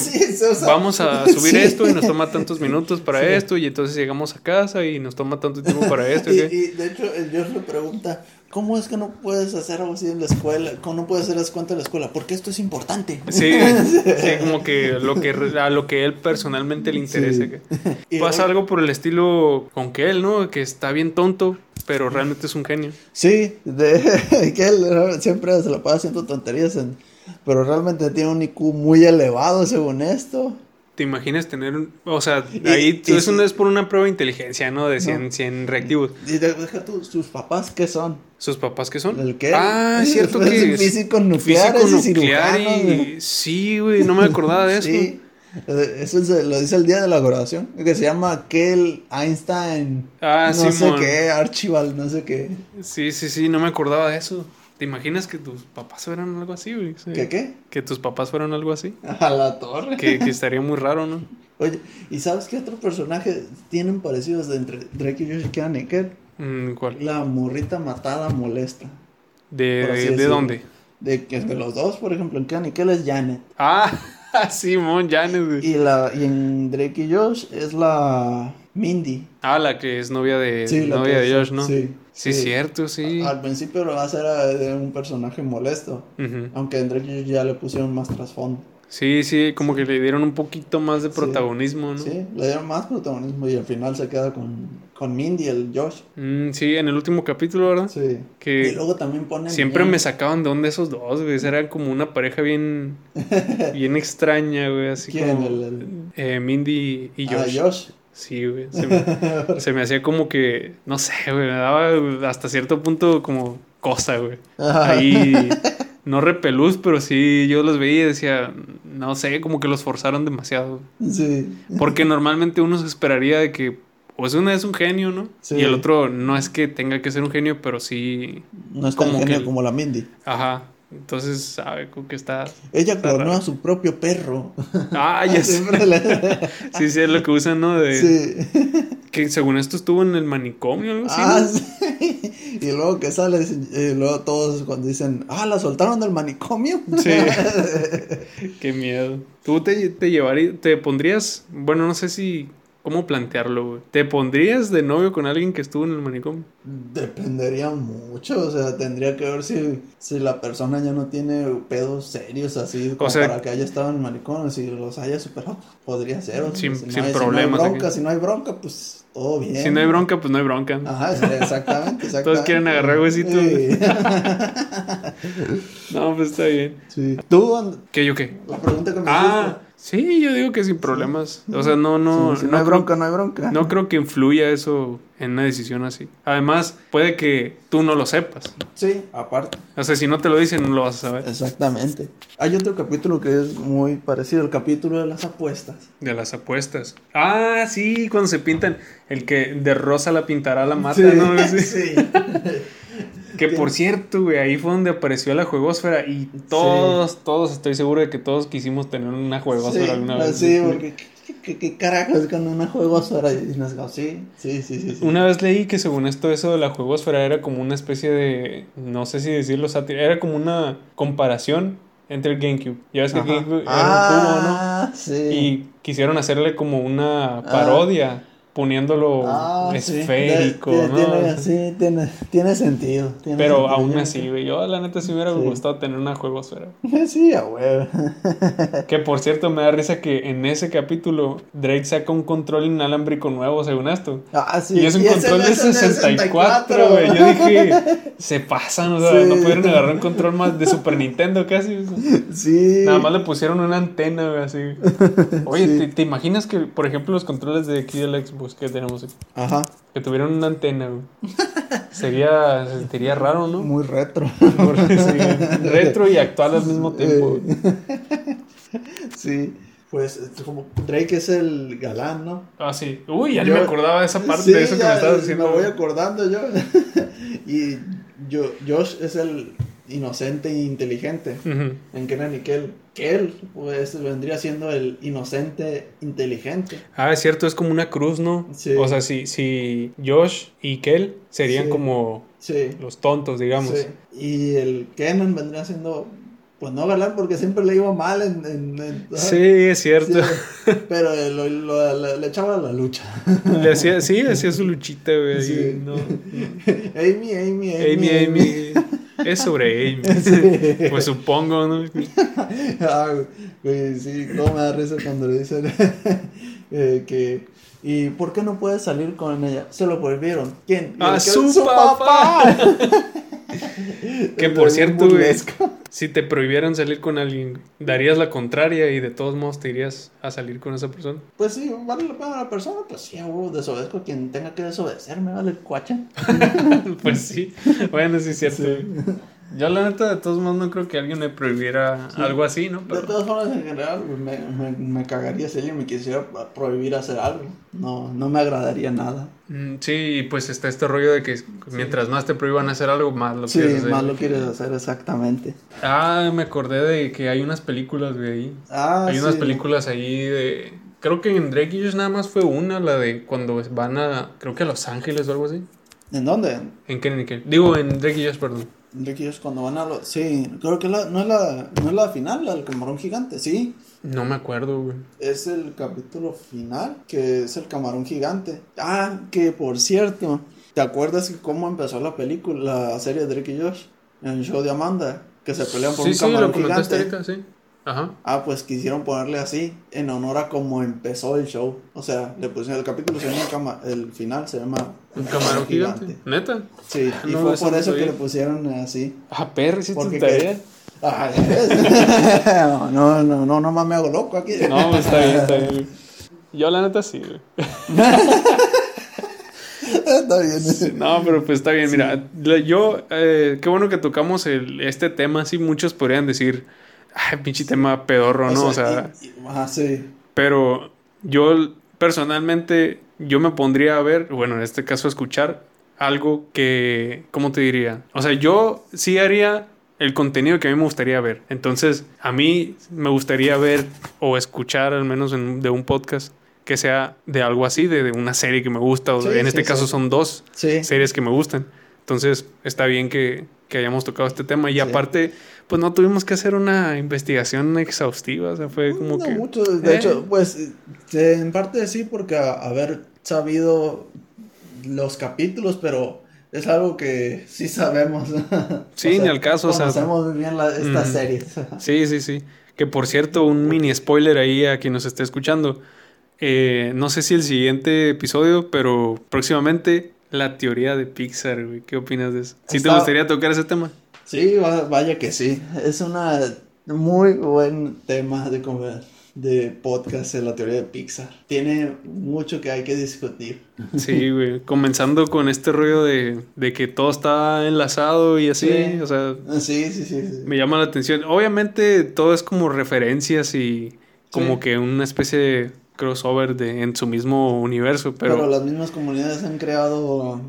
Speaker 1: vamos a subir esto y nos toma tantos minutos para esto y entonces llegamos a casa y nos toma tanto tiempo para esto.
Speaker 2: y, y, de hecho, Dios le pregunta, ¿Cómo es que no puedes hacer algo así en la escuela? ¿Cómo no puedes hacer las cuentas en la escuela? Porque esto es importante.
Speaker 1: Sí, sí como que, lo que a lo que él personalmente le interesa. Pasa algo por el estilo con que él, ¿no? Que está bien tonto, pero realmente es un genio.
Speaker 2: Sí, de, que él siempre se lo pasa haciendo tonterías, pero realmente tiene un IQ muy elevado según esto.
Speaker 1: ¿Te imaginas tener un... O sea, ahí eso no es por una prueba de inteligencia, ¿no? De 100, reactivos.
Speaker 2: Y deja tú, ¿sus papás qué son?
Speaker 1: ¿Sus papás qué son?
Speaker 2: ¿El qué?
Speaker 1: Ah, es cierto que
Speaker 2: es físico nuclear, físico nuclear
Speaker 1: y... Sí, güey, no me acordaba de eso.
Speaker 2: sí. Eso lo dice el día de la graduación, que se llama Kel Einstein.
Speaker 1: Ah,
Speaker 2: no sé qué, Archibald, no sé qué.
Speaker 1: Sí, sí, sí, no me acordaba de eso. ¿Te imaginas que tus papás fueran algo así, güey?
Speaker 2: ¿Qué qué?
Speaker 1: Que tus papás fueran algo así.
Speaker 2: A la torre.
Speaker 1: Que, estaría muy raro, ¿no?
Speaker 2: Oye, ¿y sabes qué otro personaje tienen parecidos entre Drake y Josh Nickel?
Speaker 1: Mm, ¿Cuál?
Speaker 2: La morrita matada molesta.
Speaker 1: ¿De, ¿de dónde?
Speaker 2: De, de los dos, por ejemplo, en Nickel es Janet.
Speaker 1: Ah, Simón, Janet, güey.
Speaker 2: Y, la, y en Drake y Josh es la Mindy.
Speaker 1: Ah, la que es novia de, novia de Josh, ¿no?
Speaker 2: Sí.
Speaker 1: Sí, cierto, sí.
Speaker 2: Al principio lo va a ser un personaje molesto. Aunque en Drake ya le pusieron más trasfondo.
Speaker 1: Sí, sí, como que le dieron un poquito más de protagonismo, ¿no?
Speaker 2: Sí, le dieron más protagonismo y al final se queda con, con Mindy, el Josh.
Speaker 1: Mm, sí, en el último capítulo, ¿verdad?
Speaker 2: Sí.
Speaker 1: Que
Speaker 2: y luego también ponen...
Speaker 1: Siempre me sacaban de onda esos dos, güey. Era como una pareja bien... bien extraña, güey. Así
Speaker 2: ¿Quién?
Speaker 1: como...
Speaker 2: El,
Speaker 1: Eh, Mindy y Josh.
Speaker 2: Ah, Josh.
Speaker 1: Sí, güey. Se me, se me hacía como que... No sé, güey. Me daba hasta cierto punto como cosa, güey. Ahí no repelús, pero sí yo los veía y decía, no sé, como que los forzaron demasiado.
Speaker 2: Sí.
Speaker 1: Porque normalmente uno se esperaría de que, pues uno es un genio, ¿no?
Speaker 2: Sí.
Speaker 1: Y el otro no es que tenga que ser un genio, pero sí...
Speaker 2: No es como tan genio como la Mindy.
Speaker 1: Ajá. Entonces sabe que está.
Speaker 2: Ella clonó a su propio perro.
Speaker 1: Ah, ya sé. sí, sí, es lo que usan, ¿no? De...
Speaker 2: Sí.
Speaker 1: Que según esto estuvo en el manicomio, algo así.
Speaker 2: Ah, sí. Y luego que sale, y luego todos cuando dicen, ah, la soltaron del manicomio.
Speaker 1: Sí. Qué miedo. ¿Tú te, te llevarías, te pondrías, bueno, no sé si ¿Cómo plantearlo, güey? ¿Te pondrías de novio con alguien que estuvo en el manicomio?
Speaker 2: Dependería mucho, o sea, tendría que ver si, si la persona ya no tiene pedos serios así, como para que haya estado en el manicomio, si los haya superado, podría ser. O
Speaker 1: sin,
Speaker 2: si
Speaker 1: sin
Speaker 2: no hay,
Speaker 1: problemas.
Speaker 2: Si no hay bronca, si no hay bronca, pues todo bien.
Speaker 1: Si no hay bronca, pues no hay bronca.
Speaker 2: Ajá, exactamente, exactamente.
Speaker 1: Todos quieren agarrar huesitos.
Speaker 2: Sí.
Speaker 1: no, pues está bien.
Speaker 2: Sí. ¿Tú?
Speaker 1: ¿Qué, yo qué?
Speaker 2: La pregunta que me
Speaker 1: ah, Sí, yo digo que sin problemas. O sea, no, no.
Speaker 2: Sí, no, hay bronca, no hay bronca.
Speaker 1: No creo que influya eso en una decisión así. Además, puede que tú no lo sepas.
Speaker 2: Sí, aparte.
Speaker 1: O sea, si no te lo dicen, no lo vas a saber.
Speaker 2: Exactamente. Hay otro capítulo que es muy parecido, el capítulo de las apuestas.
Speaker 1: De las apuestas. Ah, sí, cuando se pintan. El que de rosa la pintará la mata,
Speaker 2: sí,
Speaker 1: ¿no?
Speaker 2: Sí.
Speaker 1: Que por cierto, güey, ahí fue donde apareció la juegosfera y todos, sí. todos, estoy seguro de que todos quisimos tener una juegosfera
Speaker 2: sí,
Speaker 1: alguna vez.
Speaker 2: Sí, porque ¿qué, qué, carajos con una juegosfera? Y nos dijo, sí, sí, sí, sí,
Speaker 1: Una vez leí que según esto eso de la juegosfera era como una especie de, no sé si decirlo sátira, era como una comparación entre el GameCube. Ya ves que el GameCube era
Speaker 2: ah,
Speaker 1: un cubo, ¿no?
Speaker 2: Sí.
Speaker 1: Y quisieron hacerle como una parodia. Ah poniéndolo
Speaker 2: ah,
Speaker 1: esférico,
Speaker 2: sí.
Speaker 1: ¿no?
Speaker 2: Tiene, sí, tiene, tiene sentido. Tiene
Speaker 1: Pero
Speaker 2: sentido,
Speaker 1: aún así, güey, yo la neta sí me hubiera sí. gustado tener una juegosfera.
Speaker 2: Sí, a huevo.
Speaker 1: que por cierto, me da risa que en ese capítulo Drake saca un control inalámbrico nuevo, según esto.
Speaker 2: Ah, sí.
Speaker 1: Y es un
Speaker 2: y
Speaker 1: control de 64, güey. Yo dije, se pasan, o sea,
Speaker 2: Sí.
Speaker 1: no pudieron agarrar un control más de Super Nintendo casi. o sea.
Speaker 2: Sí.
Speaker 1: Nada más le pusieron una antena, güey, así. Oye. ¿te, te imaginas que, por ejemplo, los controles de aquí del Xbox que tenemos aquí,
Speaker 2: Ajá.
Speaker 1: que tuvieran una antena, güey? Sería, se sentiría raro, ¿no?
Speaker 2: Muy retro.
Speaker 1: Retro y actual al mismo tiempo.
Speaker 2: Sí. Pues es como Drake es el galán, ¿no?
Speaker 1: Ah, sí. Uy, ya
Speaker 2: Yo-
Speaker 1: me acordaba de esa parte
Speaker 2: Sí,
Speaker 1: de eso que me estabas diciendo.
Speaker 2: Me voy acordando yo. y yo, Josh es el inocente e inteligente.
Speaker 1: Ujú.
Speaker 2: En Kenan y Kel. Kel, pues vendría siendo el inocente inteligente.
Speaker 1: Ah, es cierto, es como una cruz, ¿no?
Speaker 2: Sí.
Speaker 1: O sea, si, si Josh y Kel serían
Speaker 2: Sí.
Speaker 1: como
Speaker 2: Sí.
Speaker 1: los tontos, digamos.
Speaker 2: Y el Kenan vendría siendo, pues no galán porque siempre le iba mal en... en- en-
Speaker 1: Sí, es cierto.
Speaker 2: Sí, pero lo, lo- le, le echaba la lucha.
Speaker 1: Le hacía, sí, le hacía su luchita, güey.
Speaker 2: Sí.
Speaker 1: No,
Speaker 2: Amy, Amy, Amy.
Speaker 1: Amy, Amy. Es sobre Amy.
Speaker 2: Sí.
Speaker 1: Pues supongo, ¿no?
Speaker 2: Ah, güey, sí, cómo me da risa cuando le dicen eh, que... ¿Y por qué no puedes salir con ella? Se lo prohibieron. ¿Quién? Y
Speaker 1: ¡A
Speaker 2: el que-
Speaker 1: su papá! Que por cierto, güey, si te prohibieran salir con alguien, darías la contraria y de todos modos te irías a salir con esa persona.
Speaker 2: Pues sí, vale la pena la persona, pues sí, güey, desobedezco a quien tenga que desobedecerme, vale el cuacha.
Speaker 1: pues sí, bueno, sí es cierto. Yo la neta, de todos modos, no creo que alguien me prohibiera algo así, ¿no?
Speaker 2: De todas formas, en general, me, me, me, cagaría si alguien me quisiera prohibir hacer algo. No, no me agradaría nada.
Speaker 1: Mm, sí, pues está este rollo de que mientras más te prohíban hacer algo, más lo quieres
Speaker 2: hacer. Sí, más lo quieres hacer, exactamente.
Speaker 1: Ah, me acordé de que hay unas películas de ahí. Ah, Hay unas películas ahí de... Creo que en Drake y Josh nada más fue una, la de cuando van a... Creo que a Los Ángeles o algo así.
Speaker 2: ¿En dónde?
Speaker 1: En Kennedy. Digo, en Drake y Josh, perdón.
Speaker 2: Drake cuando van a los... Sí, creo que la, no, es la, no es la final, la del camarón gigante, ¿sí?
Speaker 1: No me acuerdo, güey.
Speaker 2: Es el capítulo final, que es el camarón gigante. Ah, que por cierto, ¿te acuerdas cómo empezó la película, la serie de Drake y Josh? En el show de Amanda, que se pelean por un camarón gigante. Sí. Ajá. Ah, pues quisieron ponerle así en honor a cómo empezó el show. O sea, le pusieron el capítulo, se llama el final se llama
Speaker 1: Un camarón gigante. ¿Neta?
Speaker 2: Sí, y fue por eso que le pusieron así.
Speaker 1: Ah, perro, sí te que...
Speaker 2: Ah, no, no, no, no más me hago loco aquí.
Speaker 1: No, pues está bien, está bien. Yo la neta sí, güey.
Speaker 2: está bien.
Speaker 1: No, pero pues está bien. Mira, yo, eh, qué bueno que tocamos el, este tema. Sí, muchos podrían decir, ay, pinche tema pedorro, ¿no? O sea,
Speaker 2: sí.
Speaker 1: Pero yo personalmente, yo me pondría a ver, bueno, en este caso a escuchar algo que, ¿cómo te diría? O sea, yo sí haría el contenido que a mí me gustaría ver. Entonces, a mí me gustaría ver o escuchar al menos de un podcast que sea de algo así, de, una serie que me gusta, o en este caso son dos series que me gustan. Entonces, está bien que, que hayamos tocado este tema. Y aparte, pues no tuvimos que hacer una investigación exhaustiva, o sea, fue como que...
Speaker 2: mucho, de hecho, eh. pues en parte sí, porque haber sabido los capítulos, pero es algo que sí sabemos.
Speaker 1: Sí, ni al caso,
Speaker 2: o sea... Conocemos muy bien la, esta serie.
Speaker 1: sí, sí, sí. Que por cierto, un mini spoiler ahí a quien nos esté escuchando. Eh, no sé si el siguiente episodio, pero próximamente la teoría de Pixar, güey. ¿Qué opinas de eso? ¿Sí te gustaría tocar ese tema?
Speaker 2: Sí, vaya que sí. Es una muy buen tema de comer de podcast en la teoría de Pixar. Tiene mucho que hay que discutir.
Speaker 1: Sí, güey. Comenzando con este rollo de, que todo está enlazado y así. O sea.
Speaker 2: Sí, sí, sí,
Speaker 1: Me llama la atención. Obviamente todo es como referencias y como que una especie de crossover de, en su mismo universo. Pero...
Speaker 2: pero las mismas comunidades han creado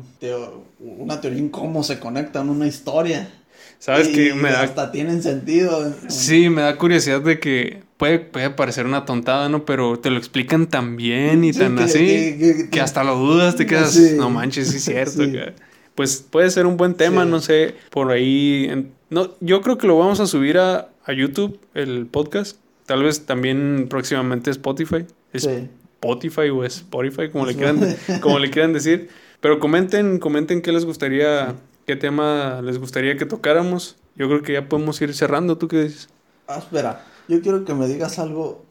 Speaker 2: una teoría en cómo se conectan una historia.
Speaker 1: ¿Sabes que Me da...
Speaker 2: Hasta tienen sentido.
Speaker 1: Sí, me da curiosidad de que puede, puede parecer una tontada, ¿no? Pero te lo explican tan bien y tan así que, hasta lo dudas, te quedas, no manches, sí es cierto. Pues puede ser un buen tema, no sé, por ahí. No, yo creo que lo vamos a subir a, a YouTube, el podcast. Tal vez también próximamente Spotify. Spotify o Spotify, como le, quieran, como le quieran decir. Pero comenten, comenten qué les gustaría qué tema les gustaría que tocáramos. Yo creo que ya podemos ir cerrando. ¿Tú qué dices?
Speaker 2: Ah, espera, yo quiero que me digas algo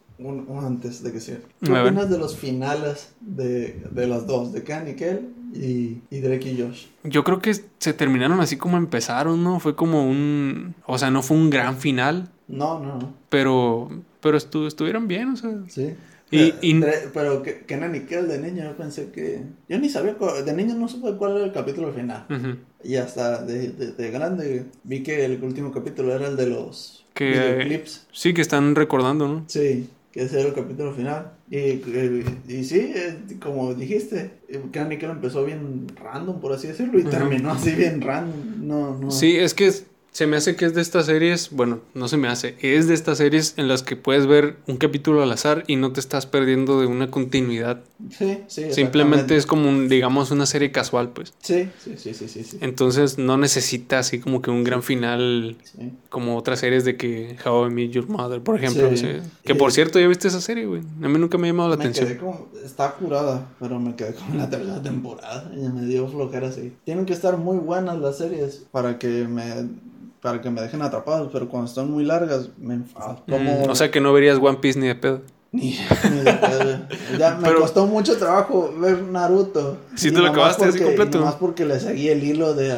Speaker 2: antes de que sea. ¿Qué opinas de los finales de, de los dos, de Ken y y, y Drake y Josh?
Speaker 1: Yo creo que se terminaron así como empezaron, ¿no? Fue como un... O sea, no fue un gran final.
Speaker 2: No, no, no.
Speaker 1: Pero, pero estuvieron bien, o sea.
Speaker 2: Sí. Y, pero, que, que Nickel de niño yo pensé que... Yo ni sabía, de niño no supe cuál era el capítulo final. Y hasta de, de, grande vi que el último capítulo era el de los que, videoclips.
Speaker 1: Sí, que están recordando, ¿no?
Speaker 2: Sí, que ese era el capítulo final. Y, y, sí, eh, como dijiste, que Nickel empezó bien random, por así decirlo, y terminó así bien random. No, no.
Speaker 1: Sí, es que se me hace que es de estas series, bueno, no se me hace, es de estas series en las que puedes ver un capítulo al azar y no te estás perdiendo de una continuidad.
Speaker 2: Sí, sí.
Speaker 1: Simplemente es como un, digamos, una serie casual, pues.
Speaker 2: Sí, sí, sí, sí, sí.
Speaker 1: Entonces no necesita así como que un gran final como otras series de que How I Met Your Mother, por ejemplo. Que por cierto, ya viste esa serie, güey. A mí nunca me ha llamado la atención.
Speaker 2: Quedé como, está curada, pero me quedé con la tercera temporada y me dio flojera así. Tienen que estar muy buenas las series para que me para que me dejen atrapados, pero cuando están muy largas me enfado.
Speaker 1: Mm, o sea que no verías One Piece ni de pedo.
Speaker 2: Ni, Ya me costó mucho trabajo ver Naruto.
Speaker 1: Sí, te lo acabaste así completo.
Speaker 2: Más porque le seguí el hilo de.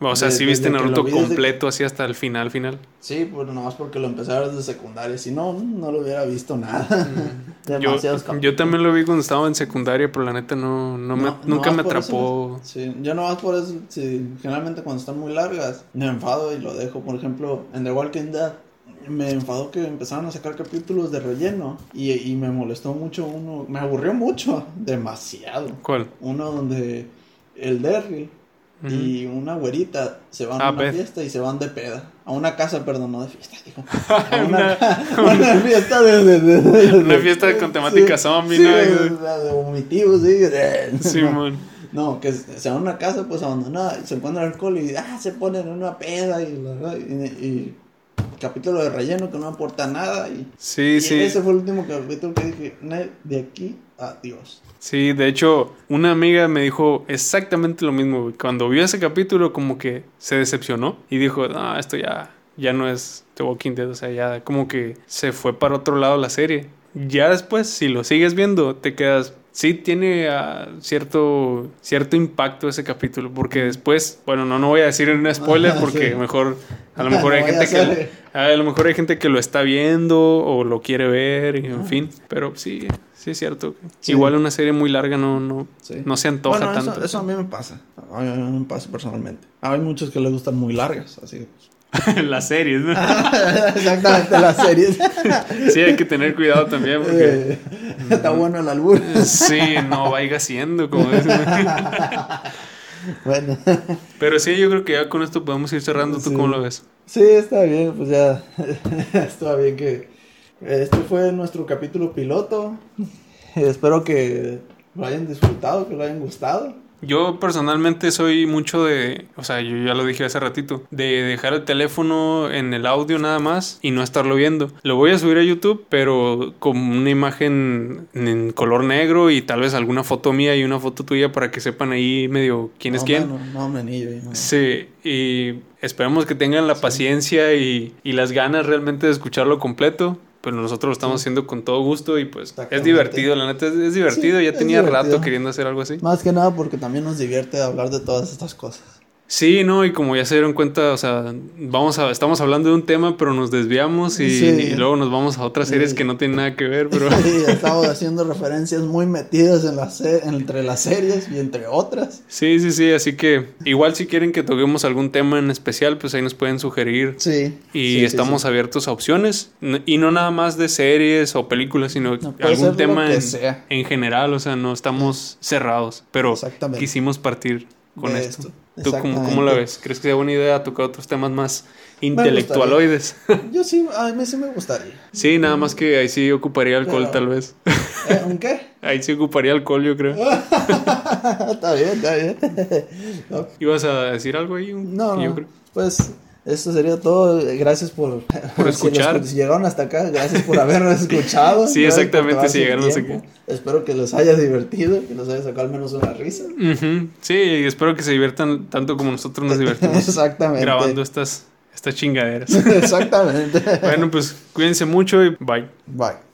Speaker 1: o sea, sí viste Naruto completo así hasta el final, final.
Speaker 2: Sí, pues nomás porque lo empecé a ver desde secundaria. Si no, no lo hubiera visto nada.
Speaker 1: Mm. Yo, yo también lo vi cuando estaba en secundaria, pero la neta no, no, me, nunca me atrapó.
Speaker 2: sí, yo nomás por eso, sí, generalmente cuando están muy largas, me enfado y lo dejo. Por ejemplo, en The Walking Dead me enfadó que empezaron a sacar capítulos de relleno y, y, me molestó mucho uno, me aburrió mucho, demasiado.
Speaker 1: ¿Cuál?
Speaker 2: Uno donde el Derry y una güerita se van a ah, una fiesta y se van de peda. A una casa, perdón, no de fiesta, dijo. A una, una, fiesta de, de,
Speaker 1: Una fiesta con temática zombie,
Speaker 2: ¿no? De, vomitivos, sí. Simón. No, que se van a una casa pues abandonada y se encuentran alcohol y ah, se ponen en una peda y, y capítulo de relleno que no aporta nada. Y,
Speaker 1: sí, sí.
Speaker 2: Ese fue el último capítulo que dije, de aquí adiós.
Speaker 1: Sí, de hecho, una amiga me dijo exactamente lo mismo. Cuando vio ese capítulo, como que se decepcionó y dijo, ah, esto ya, ya no es The Walking Dead. O sea, ya como que se fue para otro lado la serie. Ya después, si lo sigues viendo, te quedas, sí tiene uh, cierto, cierto impacto ese capítulo, porque después, bueno, no, no voy a decir un spoiler porque mejor, a lo mejor hay gente que, a lo mejor hay gente que lo está viendo o lo quiere ver, y, en fin, pero sí, sí es cierto. Igual una serie muy larga no, no, no se antoja tanto.
Speaker 2: Eso, a mí me pasa, a mí me pasa personalmente. Hay muchos que les gustan muy largas, así que... Pues,
Speaker 1: las series, ¿no?
Speaker 2: Exactamente, las series.
Speaker 1: sí, hay que tener cuidado también porque... Eh,
Speaker 2: está bueno el albur.
Speaker 1: sí, no vaya siendo, como dicen. bueno. Pero sí, yo creo que ya con esto podemos ir cerrando. ¿Tú cómo lo ves?
Speaker 2: Sí, está bien, pues ya está bien que... Este fue nuestro capítulo piloto. Espero que lo hayan disfrutado, que lo hayan gustado.
Speaker 1: Yo personalmente soy mucho de, o sea, yo ya lo dije hace ratito, de dejar el teléfono en el audio nada más y no estarlo viendo. Lo voy a subir a YouTube, pero con una imagen en color negro y tal vez alguna foto mía y una foto tuya para que sepan ahí medio quién es quién.
Speaker 2: No, no,
Speaker 1: Sí, y esperemos que tengan la paciencia y, y las ganas realmente de escucharlo completo pero nosotros lo estamos haciendo con todo gusto y pues es divertido, la neta es, divertido, ya tenía rato queriendo hacer algo así.
Speaker 2: Más que nada porque también nos divierte hablar de todas estas cosas.
Speaker 1: Sí, no, y como ya se dieron cuenta, o sea, vamos a, estamos hablando de un tema, pero nos desviamos y, luego nos vamos a otras series que no tienen nada que ver, pero...
Speaker 2: Sí, estamos haciendo referencias muy metidas en la entre las series y entre otras.
Speaker 1: Sí, sí, sí, así que igual si quieren que toquemos algún tema en especial, pues ahí nos pueden sugerir.
Speaker 2: Sí.
Speaker 1: Y estamos abiertos a opciones, y no nada más de series o películas, sino algún tema en, en, general, o sea, no estamos cerrados, pero quisimos partir con esto. ¿Tú cómo, cómo, la ves? ¿Crees que sea buena idea tocar otros temas más intelectualoides?
Speaker 2: Yo sí, a mí sí me gustaría.
Speaker 1: Sí, nada más que ahí sí ocuparía alcohol tal vez.
Speaker 2: ¿Eh? ¿Un qué?
Speaker 1: Ahí sí ocuparía alcohol, yo creo.
Speaker 2: está bien, está bien.
Speaker 1: ¿Ibas a decir algo ahí?
Speaker 2: No, no. Pues esto sería todo. Gracias por,
Speaker 1: por escuchar.
Speaker 2: Si, llegaron hasta acá, gracias por habernos escuchado.
Speaker 1: sí, exactamente, si llegaron hasta acá.
Speaker 2: Espero que les haya divertido, que les haya sacado al menos una risa.
Speaker 1: Sí, y espero que se diviertan tanto como nosotros nos divertimos.
Speaker 2: exactamente.
Speaker 1: Grabando estas, estas chingaderas.
Speaker 2: exactamente.
Speaker 1: bueno, pues cuídense mucho y bye.
Speaker 2: Bye.